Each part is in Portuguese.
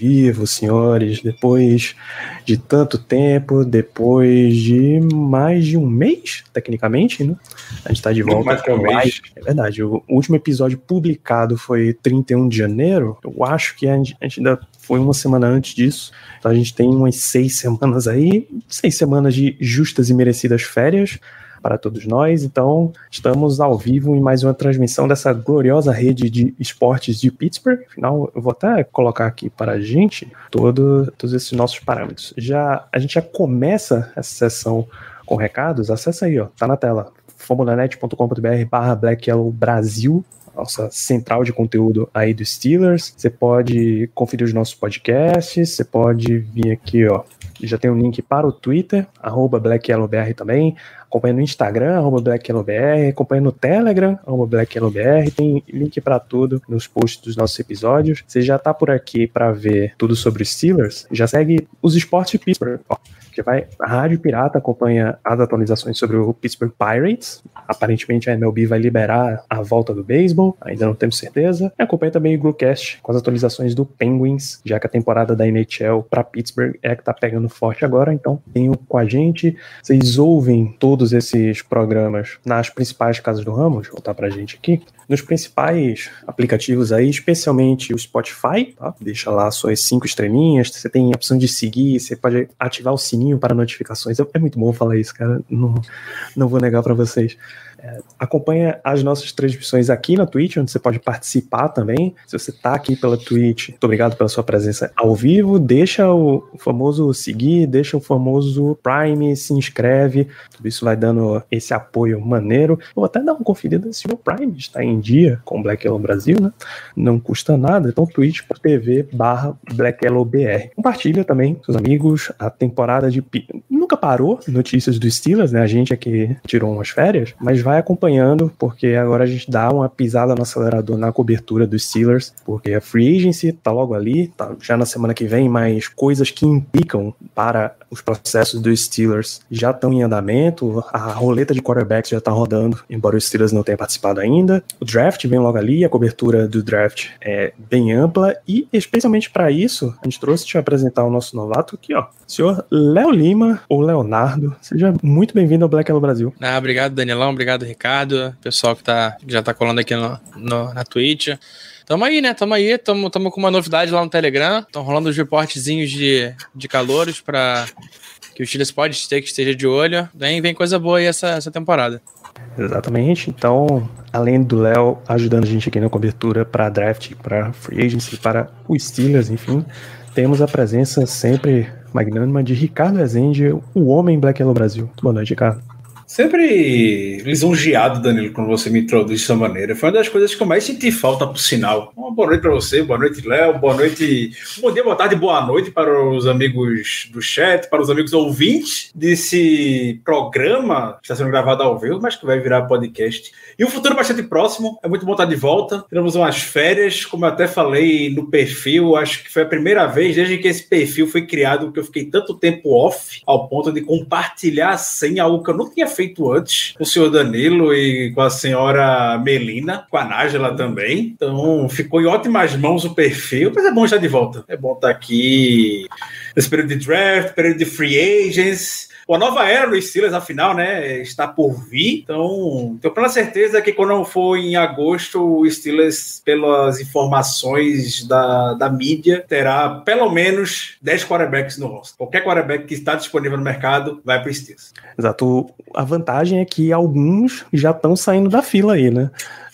Vivo, senhores, depois de tanto tempo, depois de mais de um mês, tecnicamente, né? A gente tá de volta. Mais que um mês. É verdade, o último episódio publicado foi 31 de janeiro. Eu acho que a gente, a gente ainda foi uma semana antes disso. Então a gente tem umas seis semanas aí, seis semanas de justas e merecidas férias para todos nós. Então, estamos ao vivo em mais uma transmissão dessa gloriosa rede de esportes de Pittsburgh. Afinal, eu vou até colocar aqui para a gente todo, todos esses nossos parâmetros. Já a gente já começa essa sessão com recados. Acesse aí, ó, tá na tela. fomonanet.com.br barra Black Brasil nossa central de conteúdo aí do Steelers. Você pode conferir os nossos podcasts, você pode vir aqui, ó. Já tem um link para o Twitter, arroba também. Acompanha no Instagram, arroba BlackYellowBR. Acompanha no Telegram, arroba. Tem link para tudo nos posts dos nossos episódios. Você já tá por aqui para ver tudo sobre os Steelers? Já segue os esportes Pittsburgh. Ó, que vai a Rádio Pirata acompanha as atualizações sobre o Pittsburgh Pirates. Aparentemente a MLB vai liberar a volta do beisebol, ainda não temos certeza. E acompanha também o Bluecast com as atualizações do Penguins, já que a temporada da NHL para Pittsburgh é que tá pegando forte agora, então tenham com a gente. Vocês ouvem todos esses programas nas principais casas do ramo, deixa eu voltar pra gente aqui nos principais aplicativos aí, especialmente o Spotify, tá? Deixa lá suas cinco estrelinhas, você tem a opção de seguir, você pode ativar o sininho para notificações. É muito bom falar isso, cara. Não, não vou negar para vocês. É, acompanha as nossas transmissões aqui na Twitch, onde você pode participar também. Se você está aqui pela Twitch, muito obrigado pela sua presença ao vivo. Deixa o famoso seguir, deixa o famoso Prime, se inscreve. Tudo isso vai dando esse apoio maneiro. vou até dar uma conferida se o Prime está em dia com Black Yellow Brasil, né? Não custa nada. Então, twitch.tv barra. Compartilha também com seus amigos. A temporada de... Nunca parou notícias dos Steelers, né? A gente aqui tirou umas férias, mas vai vai acompanhando, porque agora a gente dá uma pisada no acelerador na cobertura dos Steelers, porque a free agency tá logo ali, tá já na semana que vem, mas coisas que implicam para os processos dos Steelers já estão em andamento, a roleta de quarterbacks já está rodando, embora os Steelers não tenham participado ainda. O draft vem logo ali, a cobertura do draft é bem ampla e especialmente para isso, a gente trouxe te apresentar o nosso novato aqui, ó, senhor Léo Lima ou Leonardo. Seja muito bem-vindo ao Black Hello Brasil. Ah, obrigado, Danielão, obrigado Ricardo. Pessoal que, tá, já tá colando aqui no, no, na Twitch. Tamo aí, né? Tamo aí, tamo, tamo com uma novidade lá no Telegram. Estão rolando os reportezinhos de, de calouros para que o Chiles pode ter que esteja de olho. Vem, vem coisa boa aí essa, essa temporada. Exatamente. Então, além do Léo ajudando a gente aqui na cobertura para draft, para free agency, para os Steelers, enfim, temos a presença sempre magnânima de Ricardo Rezende, o homem Black Yellow Brasil. Boa noite, Ricardo. Sempre lisonjeado, Danilo, quando você me introduz dessa maneira. Foi uma das coisas que eu mais senti falta, por sinal. Uma boa noite para você, boa noite, Léo, boa noite, bom dia, boa tarde, boa noite para os amigos do chat, para os amigos ouvintes desse programa que está sendo gravado ao vivo, mas que vai virar podcast. E um futuro bastante próximo, é muito bom estar de volta. Teremos umas férias, como eu até falei no perfil, acho que foi a primeira vez desde que esse perfil foi criado que eu fiquei tanto tempo off, ao ponto de compartilhar sem algo que eu não tinha feito antes com o senhor Danilo e com a senhora Melina, com a Nájela também. Então ficou em ótimas mãos o perfil, mas é bom estar de volta. É bom estar aqui nesse período de draft, período de free agents a nova era do Steelers, afinal, né, está por vir. Então, tenho plena certeza que quando for em agosto, o Steelers, pelas informações da, da mídia, terá pelo menos 10 quarterbacks no roster. Qualquer quarterback que está disponível no mercado vai para o Steelers. Exato. A vantagem é que alguns já estão saindo da fila aí, né?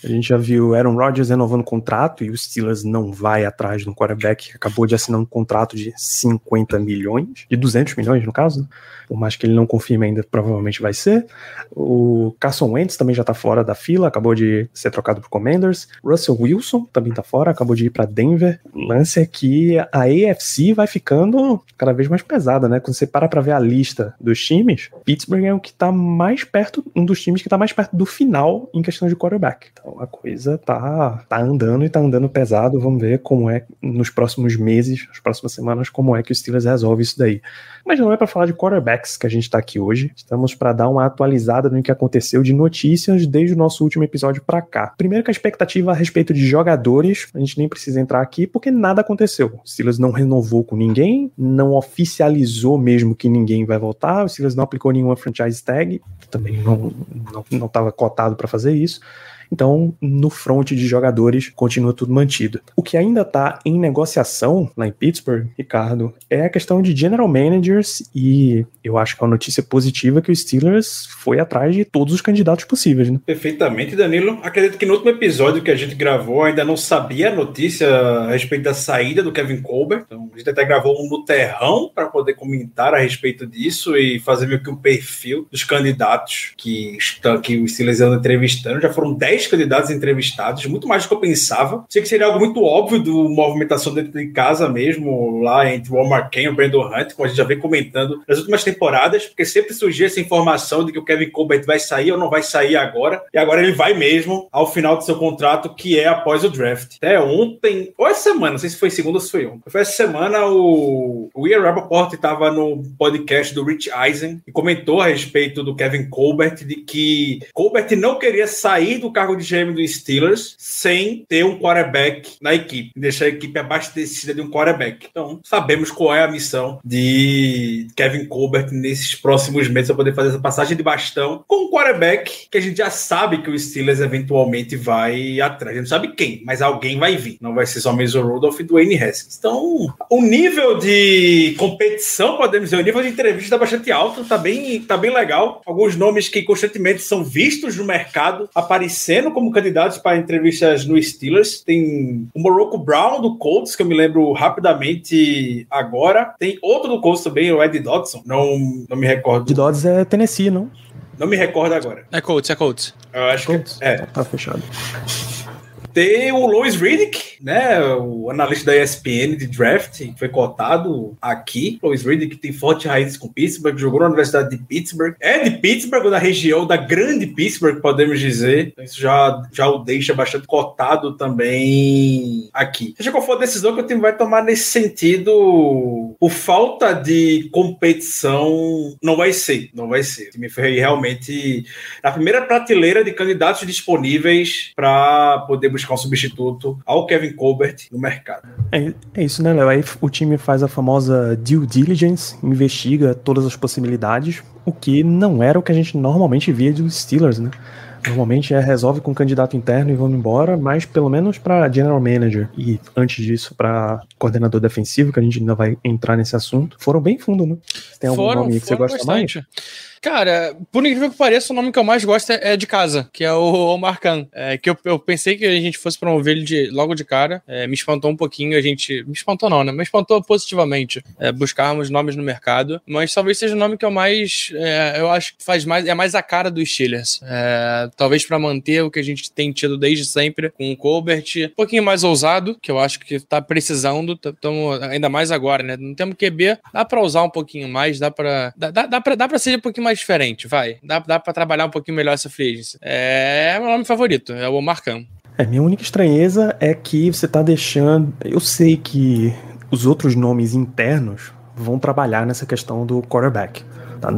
A gente já viu Aaron Rodgers renovando contrato e o Steelers não vai atrás de um quarterback que acabou de assinar um contrato de 50 milhões, de 200 milhões no caso, por mais que ele não confirma ainda, provavelmente vai ser. O Carson Wentz também já tá fora da fila, acabou de ser trocado por Commanders. Russell Wilson também tá fora, acabou de ir para Denver. O lance é que a AFC vai ficando cada vez mais pesada, né? Quando você para pra ver a lista dos times, Pittsburgh é o que tá mais perto, um dos times que tá mais perto do final em questão de quarterback. Então a coisa tá, tá andando e tá andando pesado. Vamos ver como é nos próximos meses, nas próximas semanas, como é que o Steelers resolve isso daí. Mas não é para falar de quarterbacks que a gente está aqui hoje. Estamos para dar uma atualizada no que aconteceu de notícias desde o nosso último episódio para cá. Primeiro que a expectativa a respeito de jogadores, a gente nem precisa entrar aqui porque nada aconteceu. O Steelers não renovou com ninguém, não oficializou mesmo que ninguém vai voltar, o Steelers não aplicou nenhuma franchise tag, também não não estava cotado para fazer isso. Então, no front de jogadores, continua tudo mantido. O que ainda está em negociação lá em Pittsburgh, Ricardo, é a questão de general managers e eu acho que é uma notícia positiva que o Steelers foi atrás de todos os candidatos possíveis. Né? Perfeitamente, Danilo. Acredito que no último episódio que a gente gravou ainda não sabia a notícia a respeito da saída do Kevin Colbert. Então, a gente até gravou um no terrão para poder comentar a respeito disso e fazer meio que um perfil dos candidatos que, estão, que o Steelers andam entrevistando. Já foram 10 10 candidatos entrevistados, muito mais do que eu pensava. Sei que seria algo muito óbvio do movimentação dentro de casa mesmo, lá entre o Omar Kane e o Brandon Hunt, como a gente já vem comentando nas últimas temporadas, porque sempre surgia essa informação de que o Kevin Colbert vai sair ou não vai sair agora, e agora ele vai mesmo ao final do seu contrato, que é após o draft. Até ontem, ou essa semana, não sei se foi segunda ou se foi ontem, foi essa semana o, o Ian Rappaport estava no podcast do Rich Eisen e comentou a respeito do Kevin Colbert, de que Colbert não queria sair do carro cargo de GM do Steelers sem ter um quarterback na equipe, deixar a equipe abastecida de um quarterback. Então, sabemos qual é a missão de Kevin Colbert nesses próximos meses para poder fazer essa passagem de bastão com um quarterback que a gente já sabe que o Steelers eventualmente vai atrás. A gente não sabe quem, mas alguém vai vir. Não vai ser só Mason Rudolph e Dwayne Haskins. Então, o nível de competição, podemos dizer, o nível de entrevista está bastante alto, tá bem, tá bem legal. Alguns nomes que constantemente são vistos no mercado aparecendo aparecendo como candidatos para entrevistas no Steelers. Tem o Morocco Brown do Colts, que eu me lembro rapidamente agora. Tem outro do Colts também, o Ed Dodson. Não, não me recordo. De Dodson é Tennessee, não? Não me recordo agora. É Colts, é Colts. Eu acho Colts? que é. Tá fechado. Tem o Louis Riddick, né? O analista da ESPN de draft, que foi cotado aqui. Louis Riddick tem forte raízes com Pittsburgh, jogou na Universidade de Pittsburgh. É de Pittsburgh, da região da grande Pittsburgh, podemos dizer. Então isso já, já o deixa bastante cotado também aqui. Seja qual for a decisão que o time vai tomar nesse sentido, por falta de competição, não vai ser. Não vai ser. O time foi realmente na primeira prateleira de candidatos disponíveis para poder buscar buscar um substituto ao Kevin Colbert no mercado. É, é isso, né, Léo? Aí o time faz a famosa due diligence, investiga todas as possibilidades, o que não era o que a gente normalmente via dos Steelers, né? Normalmente é resolve com o candidato interno e vamos embora, mas pelo menos para general manager e antes disso para coordenador defensivo, que a gente ainda vai entrar nesse assunto, foram bem fundo, né? Tem algum foram, nome que você gosta bastante. mais? Cara, por incrível que pareça, o nome que eu mais gosto é, é de casa, que é o Omar Khan. É, que eu, eu, pensei que a gente fosse promover ele de, logo de cara. É, me espantou um pouquinho, a gente. Me espantou não, né? Me espantou positivamente é, buscarmos nomes no mercado. Mas talvez seja o nome que eu mais. É, eu acho que faz mais. É mais a cara dos Steelers. Talvez para manter o que a gente tem tido desde sempre com o Colbert. Um pouquinho mais ousado, que eu acho que tá precisando. Tamo, ainda mais agora, né? Não temos QB. Dá pra usar um pouquinho mais, dá pra. Dá, dá, dá, pra, dá pra ser um pouquinho mais mais diferente, vai. Dá, dá pra trabalhar um pouquinho melhor essa free agency. É, meu nome favorito, é o Khan. É, minha única estranheza é que você tá deixando. Eu sei que os outros nomes internos vão trabalhar nessa questão do quarterback. Tá?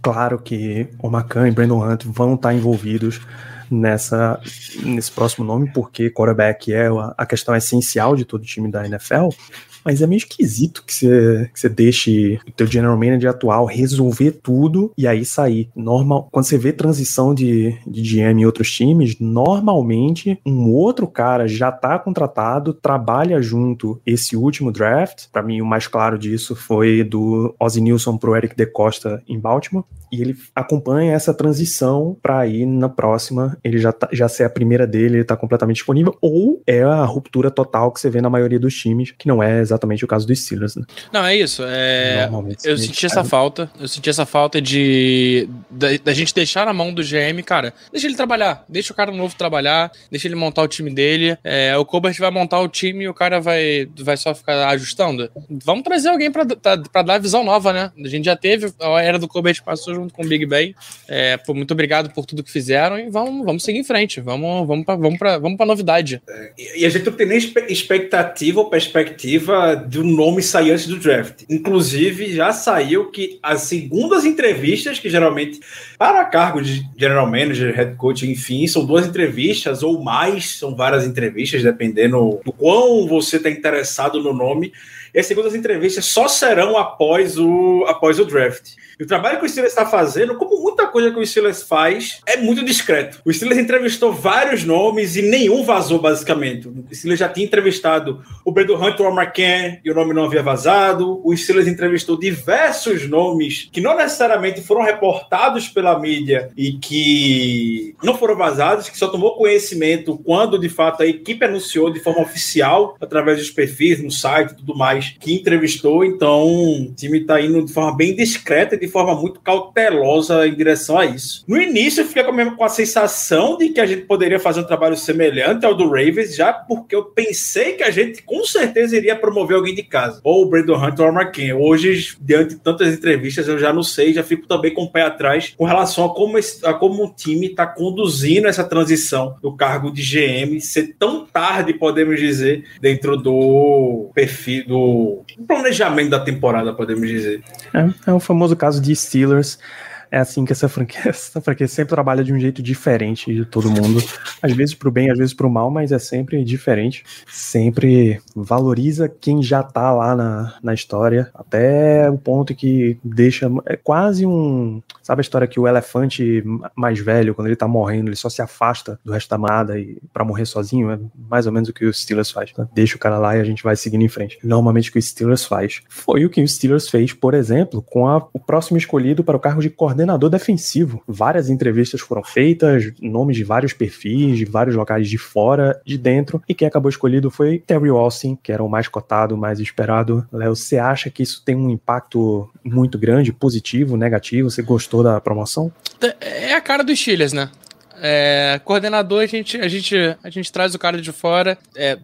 Claro que o Macan e Brandon Hunt vão estar envolvidos nessa nesse próximo nome, porque quarterback é a questão essencial de todo time da NFL. Mas é meio esquisito que você, que você deixe o teu general manager atual resolver tudo e aí sair. Normal, quando você vê transição de, de GM em outros times, normalmente um outro cara já tá contratado, trabalha junto esse último draft. Para mim, o mais claro disso foi do Ozzy Nilson pro Eric De Costa em Baltimore. E ele acompanha essa transição para ir na próxima, ele já, tá, já ser a primeira dele, ele tá completamente disponível, ou é a ruptura total que você vê na maioria dos times, que não é exatamente exatamente o caso dos Steelers. Né? Não, é isso. É... Eu senti essa falta. Eu senti essa falta de da, da, gente deixar na mão do GM, cara. Deixa ele trabalhar. Deixa o cara novo trabalhar. Deixa ele montar o time dele. É, o Colbert vai montar o time e o cara vai, vai só ficar ajustando. Vamos trazer alguém pra, pra, pra dar visão nova, né? A gente já teve. A era do Colbert passou junto com o Big Ben. É, pô, muito obrigado por tudo que fizeram e vamos, vamos seguir em frente. Vamos, vamos, pra, vamos, pra, vamos pra novidade. É, e a gente não tem nem expectativa ou perspectiva de um nome sair antes do draft. Inclusive, já saiu que as segundas entrevistas, que geralmente para cargo de general manager, head coach, enfim, são duas entrevistas ou mais, são várias entrevistas, dependendo do quão você está interessado no nome. E as segundas entrevistas só serão após o, após o draft. E o trabalho que o Steelers está fazendo, como muita coisa que o Steelers faz, é muito discreto. O Steelers entrevistou vários nomes e nenhum vazou, basicamente. O Steelers já tinha entrevistado o Brandon Hunter, o McCann, e o nome não havia vazado. O Steelers entrevistou diversos nomes que não necessariamente foram reportados pela mídia e que não foram vazados, que só tomou conhecimento quando, de fato, a equipe anunciou de forma oficial, através dos perfis no site e tudo mais, que entrevistou. Então, o time está indo de forma bem discreta de forma muito cautelosa em direção a isso. No início, eu fiquei com a, sensação de que a gente poderia fazer um trabalho semelhante ao do Ravens, já porque eu pensei que a gente com certeza iria promover alguém de casa, ou o Brandon Hunter ou o Marquinhos. Hoje, diante de tantas entrevistas, eu já não sei, já fico também com o pé atrás com relação a como, esse, a como o time está conduzindo essa transição do cargo de GM ser tão tarde, podemos dizer, dentro do perfil, do planejamento da temporada, podemos dizer. É, é o famoso caso de Steelers, é assim que essa franquia, essa franquia sempre trabalha de um jeito diferente de todo mundo. Às vezes pro bem, às vezes pro mal, mas é sempre diferente. Sempre valoriza quem já tá lá na, na história, até o ponto que deixa. É quase um. Sabe a história que o elefante mais velho, quando ele tá morrendo, ele só se afasta do resto da manada e para morrer sozinho? É mais ou menos o que o Steelers faz. Né? Deixa o cara lá e a gente vai seguindo em frente. Normalmente o que o Steelers faz foi o que o Steelers fez, por exemplo, com a, o próximo escolhido para o cargo de coordenador coordenador defensivo. Várias entrevistas foram feitas, nomes de vários perfis, de vários locais de fora, de dentro, e quem acabou escolhido foi Terry Austin, que era o mais cotado, mais esperado. Léo, você acha que isso tem um impacto muito grande, positivo, negativo? Você gostou da promoção? É a cara dos Steelers, né? É, coordenador, a gente, a, gente, a gente traz o cara de fora, é,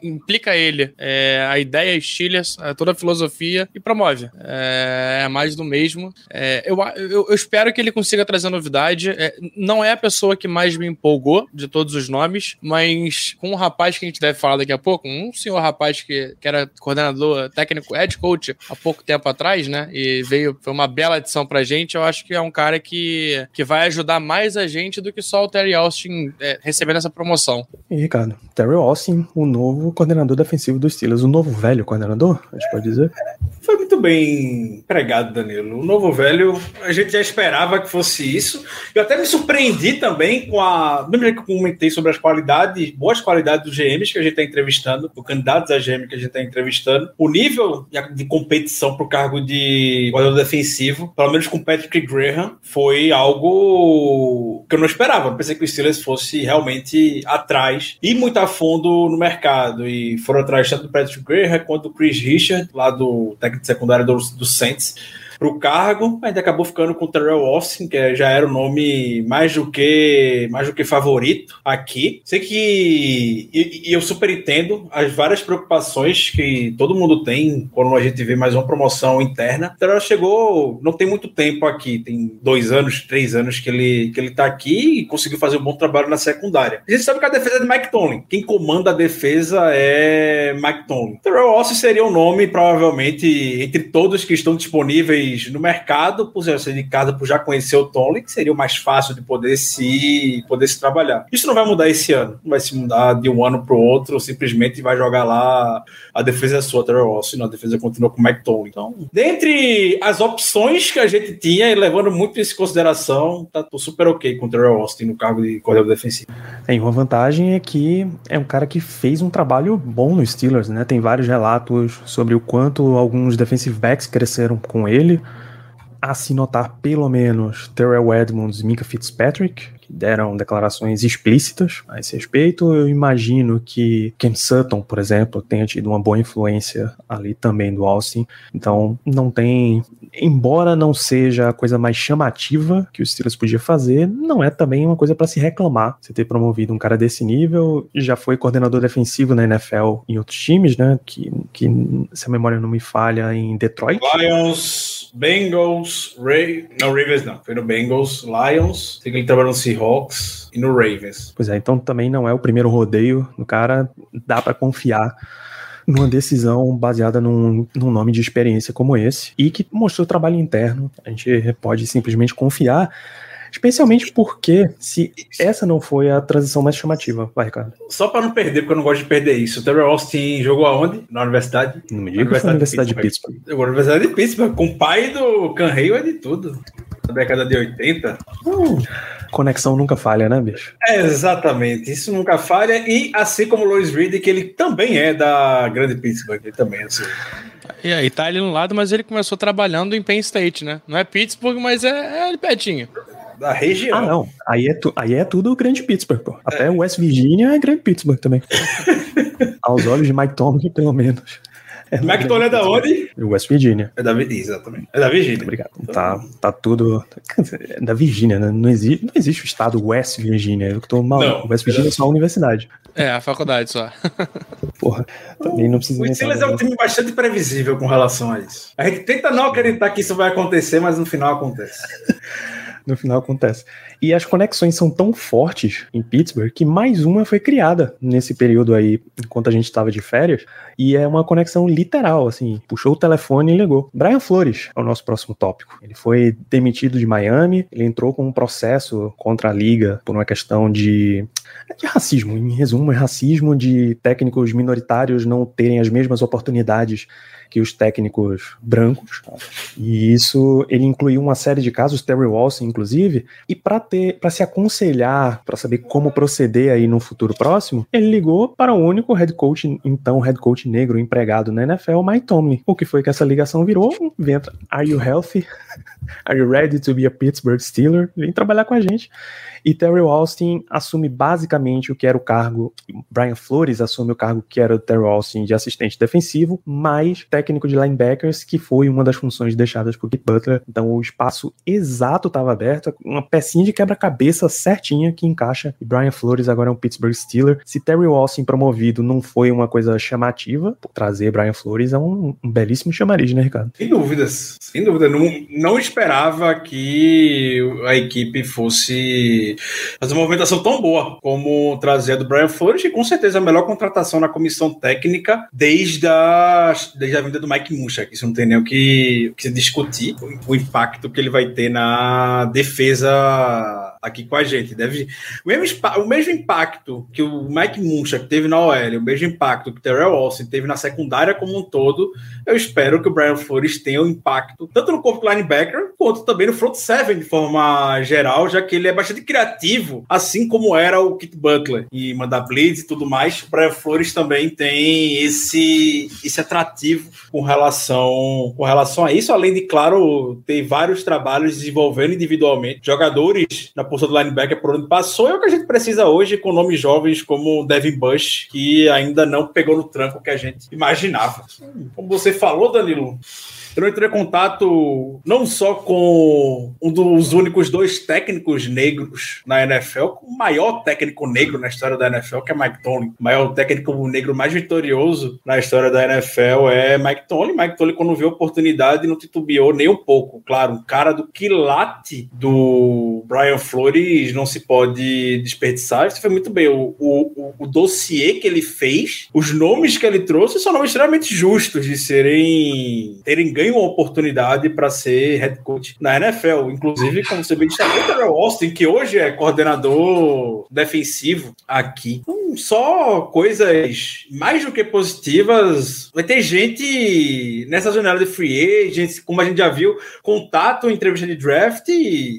implica ele, é, a ideia, Steelers, é, toda a filosofia e promove. É, é mais do mesmo. É, eu, eu, eu, espero que ele consiga trazer novidade. Não é a pessoa que mais me empolgou de todos os nomes, mas com um rapaz que a gente deve falar daqui a pouco, um senhor rapaz que, que era coordenador técnico, head coach há pouco tempo atrás, né? E veio, foi uma bela adição pra gente. Eu acho que é um cara que, que vai ajudar mais a gente do só o Terry Austin é, recebendo essa promoção. E, Ricardo, Terry Austin, o novo coordenador defensivo dos Steelers, o novo velho coordenador, a gente pode dizer? Foi muito bem pregado, Danilo. O novo velho, a gente já esperava que fosse isso. Eu até me surpreendi também com a. Lembra que eu comentei sobre as qualidades, boas qualidades dos GMs que a gente está entrevistando, dos candidatos a GM que a gente está entrevistando. O nível de competição para o cargo de coordenador defensivo, pelo menos com Patrick Graham, foi algo que eu não esperava. Eu pensei que o Steelers fosse realmente atrás e muito a fundo no mercado. E foram atrás tanto do Patrick Graham quanto do Chris Richard, lá do técnico secundário do, do Saints para o cargo, ainda acabou ficando com o Terrell Austin, que já era o nome mais do que mais do que favorito aqui. Sei que e, e eu super entendo as várias preocupações que todo mundo tem quando a gente vê mais uma promoção interna. O Terrell chegou, não tem muito tempo aqui, tem dois anos, três anos que ele que ele está aqui e conseguiu fazer um bom trabalho na secundária. A gente sabe que a defesa é de Mike Tomlin. Quem comanda a defesa é Mike Tomlin. Terrell Austin seria o um nome provavelmente entre todos que estão disponíveis no mercado, por ser de casa, por já conhecer o Tomlin, que seria o mais fácil de poder se, poder se trabalhar. Isso não vai mudar esse ano, não vai se mudar de um ano para o outro, simplesmente vai jogar lá a defesa é sua, Terrell Austin, a defesa continua com o McTominay. Então, dentre as opções que a gente tinha, e levando muito isso em consideração, tá tô super ok com o Terrell Austin no cargo de coordenador defensivo. Tem uma vantagem é que é um cara que fez um trabalho bom no Steelers, né? Tem vários relatos sobre o quanto alguns defensive backs cresceram com ele a se notar pelo menos Terrell Edmonds e Mika Fitzpatrick, deram declarações explícitas a esse respeito. Eu imagino que Ken Sutton, por exemplo, tenha tido uma boa influência ali também do Austin. Então, não tem. Embora não seja a coisa mais chamativa que o Steelers podia fazer, não é também uma coisa para se reclamar. Você ter promovido um cara desse nível, já foi coordenador defensivo na NFL em outros times, né? Que, que se a memória não me falha, em Detroit. Lions, Bengals, Ray... não, Ravens não. Foi no Bengals, Lions, sei que ele trabalhou no Seahawks e no Ravens. Pois é, então também não é o primeiro rodeio do cara, dá para confiar numa decisão baseada num, num, nome de experiência como esse e que mostrou trabalho interno. A gente pode simplesmente confiar Especialmente porque se essa não foi a transição mais chamativa, vai, Ricardo. Só para não perder, porque eu não gosto de perder isso. O Terry Austin jogou aonde? Na universidade? Não me diga na Universidade, Universidade de Pittsburgh. De Pittsburgh. Na Universidade de Pittsburgh, com o pai do Canreio é de tudo. Na década de 80. Hum. Conexão nunca falha, né, bicho? É, exatamente. Isso nunca falha. E assim como o Louis Reed, que ele também é da grande Pittsburgh. Ele também é assim. E aí tá ali no lado, mas ele começou trabalhando em Penn State, né? Não é Pittsburgh, mas é, é ali pertinho da região. Ah, não. Aí é, tu, aí é tudo Grande Pittsburgh, pô. Até é. West Virginia é Grande Pittsburgh também. Aos olhos de Mike Tomlin, pelo menos. É Mike Tomlin é da onde? West Virginia. É da Exatamente. É da Virgínia. Obrigado. Tá, tá tudo. É da Virgínia, né? Não existe, não existe o estado West Virginia. Eu tô mal. Não, West Virginia é só a universidade. É, a faculdade só. Porra, também não precisa. O Steelers é um time bastante previsível com relação a isso. A gente tenta não acreditar que isso vai acontecer, mas no final acontece. no final acontece. E as conexões são tão fortes em Pittsburgh que mais uma foi criada nesse período aí, enquanto a gente estava de férias, e é uma conexão literal, assim, puxou o telefone e ligou. Brian Flores é o nosso próximo tópico. Ele foi demitido de Miami, ele entrou com um processo contra a liga por uma questão de, de racismo, em resumo, é racismo de técnicos minoritários não terem as mesmas oportunidades que os técnicos brancos. E isso ele incluiu uma série de casos, Terry Walsh inclusive, e para ter para se aconselhar, para saber como proceder aí no futuro próximo, ele ligou para o único head coach, então head coach negro empregado na NFL, Mike Tomlin. O que foi que essa ligação virou? Venta, are you healthy? Are you ready to be a Pittsburgh Steeler? Vem trabalhar com a gente. E Terry Austin assume basicamente o que era o cargo, Brian Flores assume o cargo que era o Terry Austin de assistente defensivo, mais técnico de linebackers, que foi uma das funções deixadas por Keith Butler. Então o espaço exato estava aberto, uma pecinha de quebra-cabeça certinha que encaixa. E Brian Flores agora é um Pittsburgh Steeler. Se Terry Austin promovido não foi uma coisa chamativa, trazer Brian Flores é um, um belíssimo chamariz, né, Ricardo? Sem dúvidas, sem dúvida. Não, não que a equipe fosse fazer uma movimentação tão boa como trazer a do Brian Flores, e com certeza a melhor contratação na comissão técnica desde a, desde a vinda do Mike Munchak. Isso não tem nem o que, o que discutir, o, o impacto que ele vai ter na defesa aqui com a gente. Deve, o, mesmo, o mesmo impacto que o Mike Munchak teve na OL, o mesmo impacto que o Terrell Austin teve na secundária como um todo, eu espero que o Brian Flores tenha um impacto tanto no corpo linebacker quanto também no front seven de forma geral, já que ele é bastante criativo, assim como era o Kit Butler e mandar blitz e tudo mais. O Brian Flores também tem esse esse atrativo com relação com relação a isso, além de claro ter vários trabalhos desenvolvendo individualmente jogadores na posição do linebacker por onde passou. É o que a gente precisa hoje com nomes jovens como Devin Bush, que ainda não pegou no tranco que a gente imaginava. Como você falou, Danilo, eu entrei em contato não só com um dos únicos dois técnicos negros na NFL, com o maior técnico negro na história da NFL, que é Mike Tomlin. O maior técnico negro mais vitorioso na história da NFL é Mike Tomlin. Mike Tomlin, quando viu a oportunidade, não titubeou nem um pouco. Claro, um cara do quilate do Brian Flores não se pode desperdiçar. Isso foi muito bem. O, o, o dossiê que ele fez, os nomes que ele trouxe são nomes extremamente justos de serem terem ganho ganha uma oportunidade para ser head coach na NFL. Inclusive, como você bem disse, o Austin, que hoje é coordenador defensivo aqui. Então, só coisas mais do que positivas. Vai ter gente nessa janela de free agents, como a gente já viu, contato, entrevista de draft,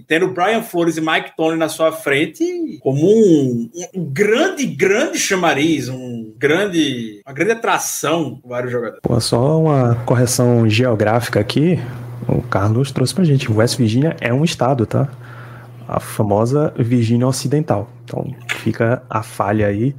tendo Brian Flores e Mike Tony na sua frente como um, um grande, grande chamariz, um grande, uma grande atração para vários jogadores. Pô, só uma correção geográfica geográfica aqui, o Carlos trouxe pra gente. West Virginia é um estado, tá? a famosa Virgínia Ocidental. Então fica a falha aí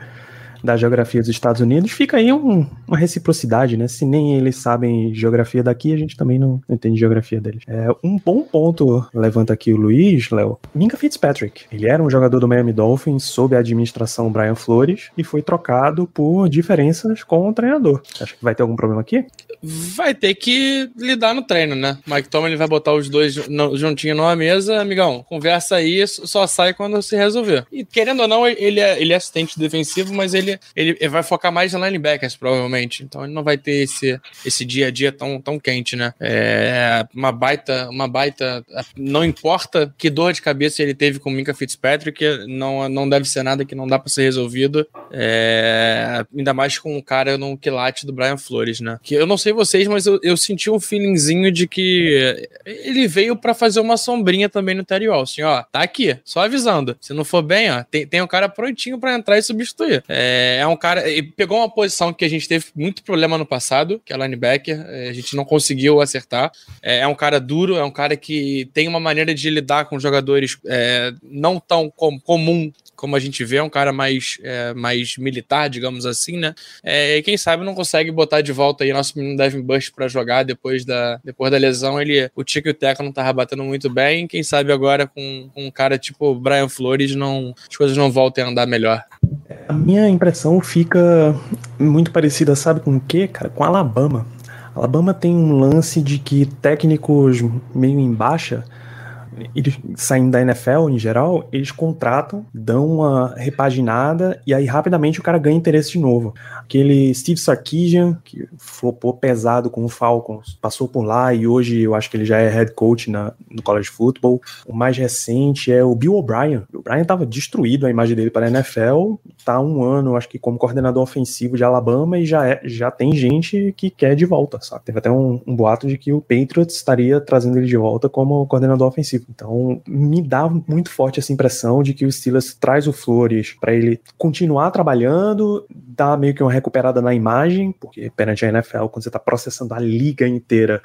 da geografia dos Estados Unidos, fica aí um, uma reciprocidade, né? Se nem eles sabem geografia daqui, a gente também não entende geografia deles. É, um bom ponto levanta aqui o Luiz, Léo. Minka Fitzpatrick. Ele era um jogador do Miami Dolphins sob a administração Brian Flores e foi trocado por diferenças com o treinador. Acho que vai ter algum problema aqui? Vai ter que lidar no treino, né? Mike Tomlin vai botar os dois juntinho numa mesa, amigão, conversa aí, só sai quando se resolver. E querendo ou não, ele é, ele é assistente defensivo, mas ele ele, ele vai focar mais em linebackers, provavelmente. Então ele não vai ter esse, esse dia a dia tão, tão quente, né? É uma baita, uma baita. Não importa que dor de cabeça ele teve com o Minka Fitzpatrick, não, não deve ser nada que não dá para ser resolvido. É, ainda mais com o cara no quilate do Brian Flores, né? Que eu não sei vocês, mas eu, eu senti um feelingzinho de que ele veio para fazer uma sombrinha também no Terry Assim, ó, tá aqui, só avisando. Se não for bem, ó, tem, tem um cara prontinho para entrar e substituir. É, é, é, um cara. Ele pegou uma posição que a gente teve muito problema no passado, que é linebacker. É, a gente não conseguiu acertar. É, é, um cara duro, é um cara que tem uma maneira de lidar com jogadores é, não tão com, comum como a gente vê, é um cara mais, é, mais militar, digamos assim, né? É, e quem sabe não consegue botar de volta aí nosso menino Devin Bush para jogar depois da, depois da lesão. Ele, o Tico e o Teco não tava batendo muito bem. Quem sabe agora com, com um cara tipo Brian Flores não, as coisas não voltem a andar melhor. A minha impressão fica muito parecida, sabe com o quê, cara? Com Alabama. Alabama tem um lance de que técnicos meio em baixa eles saindo da NFL em geral, eles contratam, dão uma repaginada e aí rapidamente o cara ganha interesse de novo. Aquele Steve Sarkisian, que flopou pesado com o Falcons, passou por lá e hoje eu acho que ele já é head coach na, no college football. O mais recente é o Bill O'Brien. O O'Brien estava destruído a imagem dele para a NFL, tá um ano, acho que como coordenador ofensivo de Alabama e já, é, já tem gente que quer de volta, sabe? Teve até um, um boato de que o Patriots estaria trazendo ele de volta como coordenador ofensivo. Então, me dá muito forte essa impressão de que o Steelers traz o Flores para ele continuar trabalhando, dar meio que uma recuperada na imagem, porque perante a NFL, quando você está processando a liga inteira,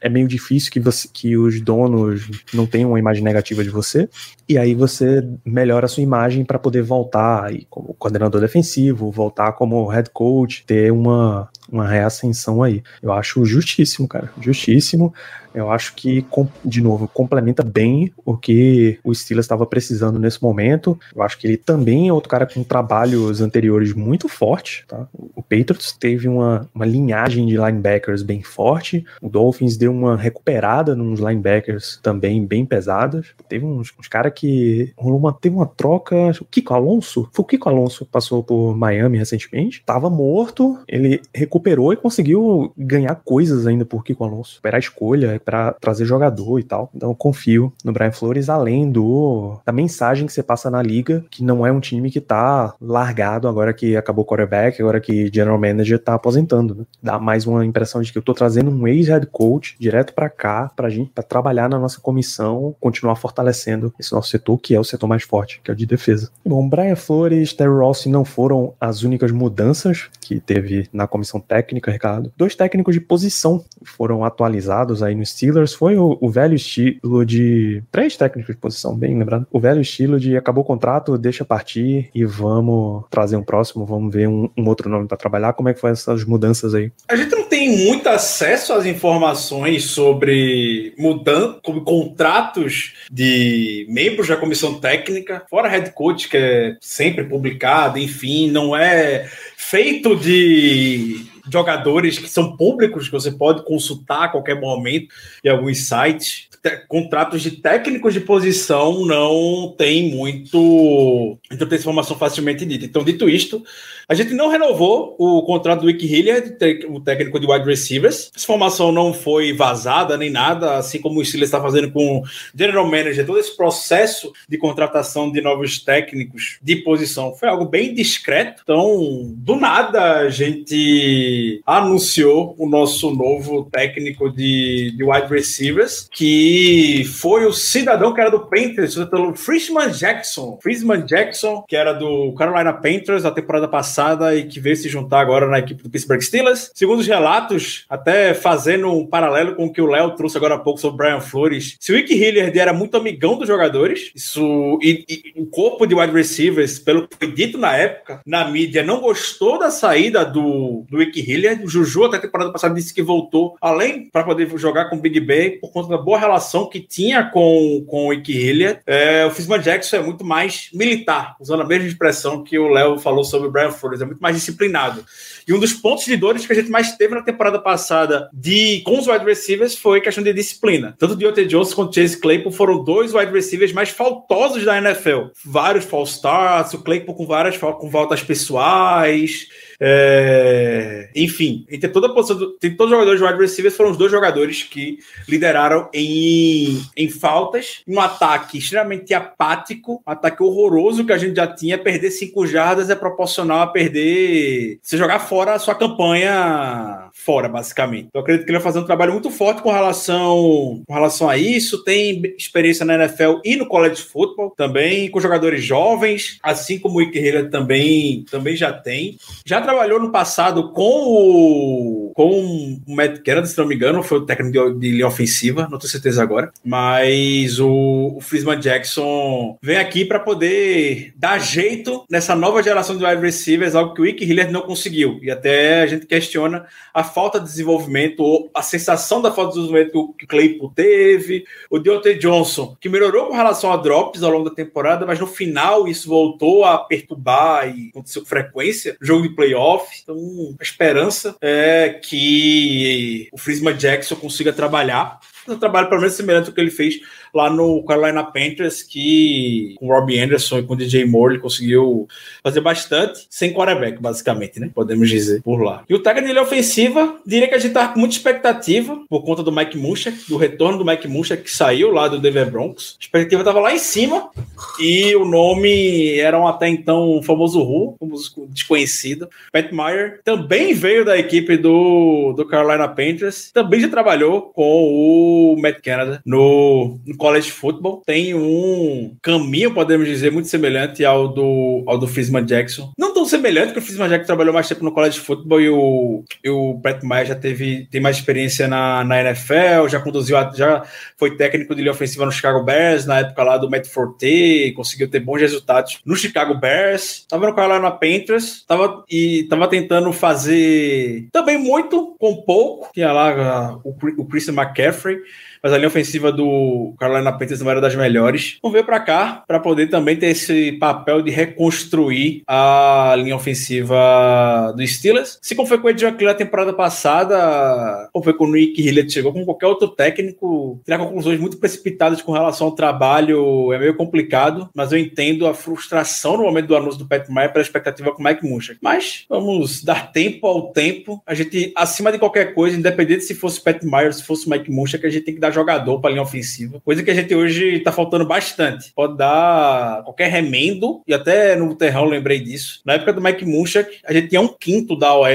é meio difícil que, você, que os donos não tenham uma imagem negativa de você. E aí você melhora a sua imagem para poder voltar aí como coordenador defensivo, voltar como head coach, ter uma, uma reascensão aí. Eu acho justíssimo, cara. Justíssimo. Eu acho que, de novo, complementa bem o que o Steelers estava precisando nesse momento. Eu acho que ele também é outro cara com trabalhos anteriores muito forte. Tá? O Patriots teve uma, uma linhagem de linebackers bem forte. O Dolphins deu uma recuperada nos linebackers também bem pesadas. Teve uns, uns caras que rolou uma, teve uma troca. O Kiko Alonso? Foi o Kiko Alonso que passou por Miami recentemente. Tava morto, ele recuperou e conseguiu ganhar coisas ainda por Kiko Alonso. Superar a escolha, para trazer jogador e tal. Então confio no Brian Flores, além do da mensagem que você passa na liga, que não é um time que tá largado agora que acabou o quarterback, agora que general manager tá aposentando, né? Dá mais uma impressão de que eu tô trazendo um ex-head coach direto para cá, pra gente pra trabalhar na nossa comissão, continuar fortalecendo esse nosso setor, que é o setor mais forte, que é o de defesa. Bom, Brian Flores, Terry Rossi não foram as únicas mudanças que teve na comissão técnica, Ricardo. Dois técnicos de posição foram atualizados aí no Steelers foi o, o, velho estilo de. Três técnicos de posição, bem lembrado. O velho estilo de acabou o contrato, deixa partir e vamos trazer um próximo, vamos ver um, um outro nome para trabalhar. Como é que foi essas mudanças aí? A gente não tem muito acesso às informações sobre mudança, como contratos de membros da comissão técnica, fora head coach, que é sempre publicado, enfim, não é feito de jogadores que são públicos, que você pode consultar a qualquer momento em alguns sites. Contratos de técnicos de posição não tem muito. Então, tem informação facilmente dita. Então, dito isto, a gente não renovou o contrato do Wiki Hilliard, o técnico de wide receivers. Essa informação não foi vazada nem nada, assim como o Steelers está fazendo com o General Manager. Todo esse processo de contratação de novos técnicos de posição foi algo bem discreto. Então, do nada, a gente anunciou o nosso novo técnico de, de wide receivers, que que foi o cidadão que era do Panthers, pelo Frischman Jackson. Frischman Jackson, que era do Carolina Panthers na temporada passada e que veio se juntar agora na equipe do Pittsburgh Steelers. Segundo os relatos, até fazendo um paralelo com o que o Léo trouxe agora há pouco sobre o Brian Flores, se o Wick Hilliard era muito amigão dos jogadores, isso e, e o corpo de wide receivers, pelo que foi dito na época, na mídia, não gostou da saída do, do Wick Hilliard. O Juju até a temporada passada disse que voltou, além para poder jogar com o Big Ben, por conta da boa relação que tinha com, com o Hilliard. É, o Fisman Jackson é muito mais militar, usando a mesma expressão que o Léo falou sobre o Brian Flores, é muito mais disciplinado. E um dos pontos de dores que a gente mais teve na temporada passada de com os wide receivers foi questão de disciplina. Tanto Deontay Jones quanto Chase Claypool foram dois wide receivers mais faltosos da NFL. Vários false starts, o Claypool com várias com voltas pessoais. É... Enfim, tem toda a posição, do... tem todos os jogadores de wide receivers foram os dois jogadores que lideraram em, em faltas, um ataque extremamente apático, um ataque horroroso que a gente já tinha. Perder cinco jardas é proporcional a perder. Você jogar fora a sua campanha fora, basicamente. Eu acredito que ele vai fazer um trabalho muito forte com relação, com relação a isso. Tem experiência na NFL e no college football também, com jogadores jovens, assim como o Ike também, também já tem. Já trabalhou no passado com o, com o Matt se não me engano, foi o técnico de, de linha ofensiva, não tenho certeza agora. Mas o, o Frisman Jackson vem aqui para poder dar jeito nessa nova geração de wide receivers, algo que o Ike não conseguiu. E até a gente questiona a falta de desenvolvimento, ou a sensação da falta de desenvolvimento que o, Claypool teve, o Deontay Johnson, que melhorou com relação a drops ao longo da temporada, mas no final isso voltou a perturbar e aconteceu com frequência, jogo de playoff. Então, a esperança é que o Frisma Jackson consiga trabalhar um trabalho pelo menos semelhante ao que ele fez lá no Carolina Panthers, que com Robbie Anderson e com DJ Moore ele conseguiu fazer bastante, sem quarterback, basicamente, né? Podemos dizer, por lá. E o técnico dele é ofensiva, diria que a gente tá com muita expectativa por conta do Mike Munchak, do retorno do Mike Munchak, que saiu lá do Denver Broncos. A expectativa tava lá em cima e o nome era um até então famoso Ru, famoso desconhecido. Pat Meyer também veio da equipe do, do Carolina Panthers, também já trabalhou com o Matt Canada no, no college football tem um caminho, podemos dizer, muito semelhante ao do, ao do Frisman Jackson. Não tão semelhante, porque o Frisman Jackson trabalhou mais tempo no college football e o, e o Brett Meyer já teve tem mais experiência na, na NFL, já conduziu, já foi técnico de linha ofensiva no Chicago Bears, na época lá do Matt Forte, conseguiu ter bons resultados no Chicago Bears. Tava no Carolina Panthers, tava, e tava tentando fazer também muito com pouco. Tinha lá o, o Christian McCaffrey, mas a linha ofensiva do Carolina Panthers não era das melhores. Vamos ver para cá para poder também ter esse papel de reconstruir a linha ofensiva do Steelers. Se como foi com o Edson na temporada passada, ou foi com o Nick Hillett chegou com qualquer outro técnico, tirar conclusões muito precipitadas com relação ao trabalho é meio complicado, mas eu entendo a frustração no momento do anúncio do Pat Meyer pela expectativa com o Mike Munchak. Mas vamos dar tempo ao tempo. A gente, acima de qualquer coisa, independente se fosse Pat Meyer, se fosse Mike Munchak, a gente tem que dar jogador para linha ofensiva, coisa que a gente hoje está faltando bastante. Pode dar qualquer remendo, e até no terrão lembrei disso. Na época do Mike Munchak, a gente tinha um quinto da OL,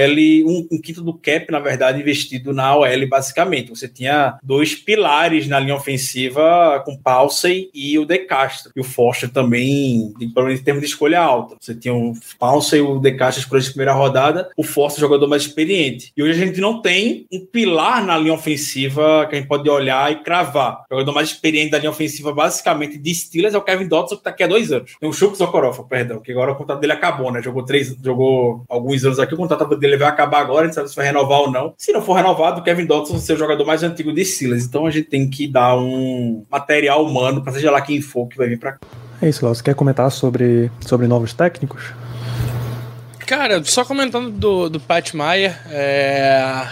um, um quinto do cap, na verdade, investido na OL, basicamente. Você tinha dois pilares na linha ofensiva com Paulsey e o De Castro. E o Foster também, pelo menos em termos de escolha alta. Você tinha o Paulsey e o De Castro escolha de primeira rodada, o Foster jogador mais experiente. E hoje a gente não tem um pilar na linha ofensiva que a gente pode olhar e cravar. O jogador mais experiente da linha ofensiva, basicamente, de Steelers é o Kevin Dotson, que tá aqui há dois anos. Tem o Chuck Zokorofa, perdão, que agora o contrato dele acabou, né? Jogou três, jogou alguns anos aqui, o contrato dele vai acabar agora, a gente sabe se vai renovar ou não. Se não for renovado, o Kevin Dotson vai ser o jogador mais antigo de Steelers. Então a gente tem que dar um material humano para seja lá quem for que vai vir para cá. É isso, Léo. Você quer comentar sobre, sobre novos técnicos? Cara, só comentando do, do Pat Meyer, é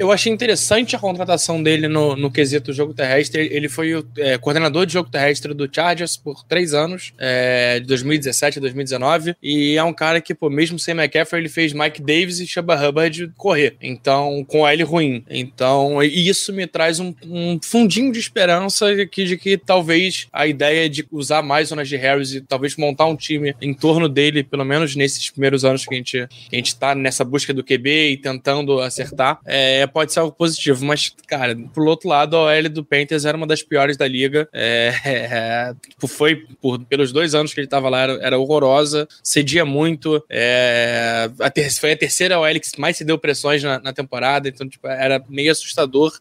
eu achei interessante a contratação dele no, no quesito jogo terrestre. Ele foi o é, coordenador de jogo terrestre do Chargers por três anos, é, de 2017 a 2019. E é um cara que, pô, mesmo sem McCaffrey, ele fez Mike Davis e Chuba Hubbard correr. Então, com L ruim. Então, isso me traz um, um fundinho de esperança aqui de que talvez a ideia de usar mais o Najee Harris e talvez montar um time em torno dele, pelo menos nesses primeiros anos que a gente, que a gente tá nessa busca do QB e tentando acertar, é, pode ser algo positivo, mas, cara, pro outro lado, a OL do Panthers era uma das piores da liga. É, é, tipo, foi por, pelos dois anos que ele tava lá, era, era horrorosa, cedia muito. É, a ter, foi a terceira OL que mais se deu pressões na, na temporada, então, tipo, era meio assustador.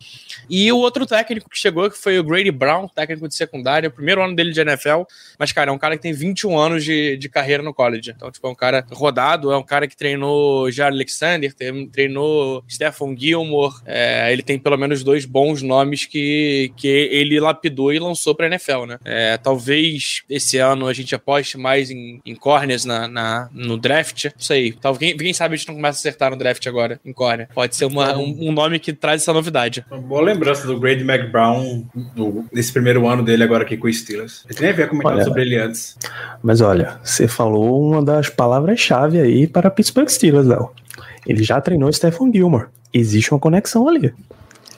E o outro técnico que chegou, que foi o Grady Brown, técnico de secundária, o primeiro ano dele de NFL, mas, cara, é um cara que tem 21 anos de, de carreira no college. Então, tipo, é um cara rodado, é um cara que treinou já Alexander, treinou Stephen Gilmore, é, ele tem pelo menos dois bons nomes que, que ele lapidou e lançou pra NFL, né? É, talvez esse ano a gente aposte mais em, em corners na, na, no draft, não sei. Talvez, quem, quem sabe a gente não começa a acertar no draft agora, em corner. Pode ser uma, um, um, nome que traz essa novidade. Uma boa lembrança do Grady McBrown nesse primeiro ano dele agora aqui com o Steelers. Eu nem havia comentado sobre ele antes. Mas olha, você falou uma das palavras-chave aí para Pittsburgh Steelers, Léo. Ele já treinou Stephen Gilmore. Existe uma conexão ali.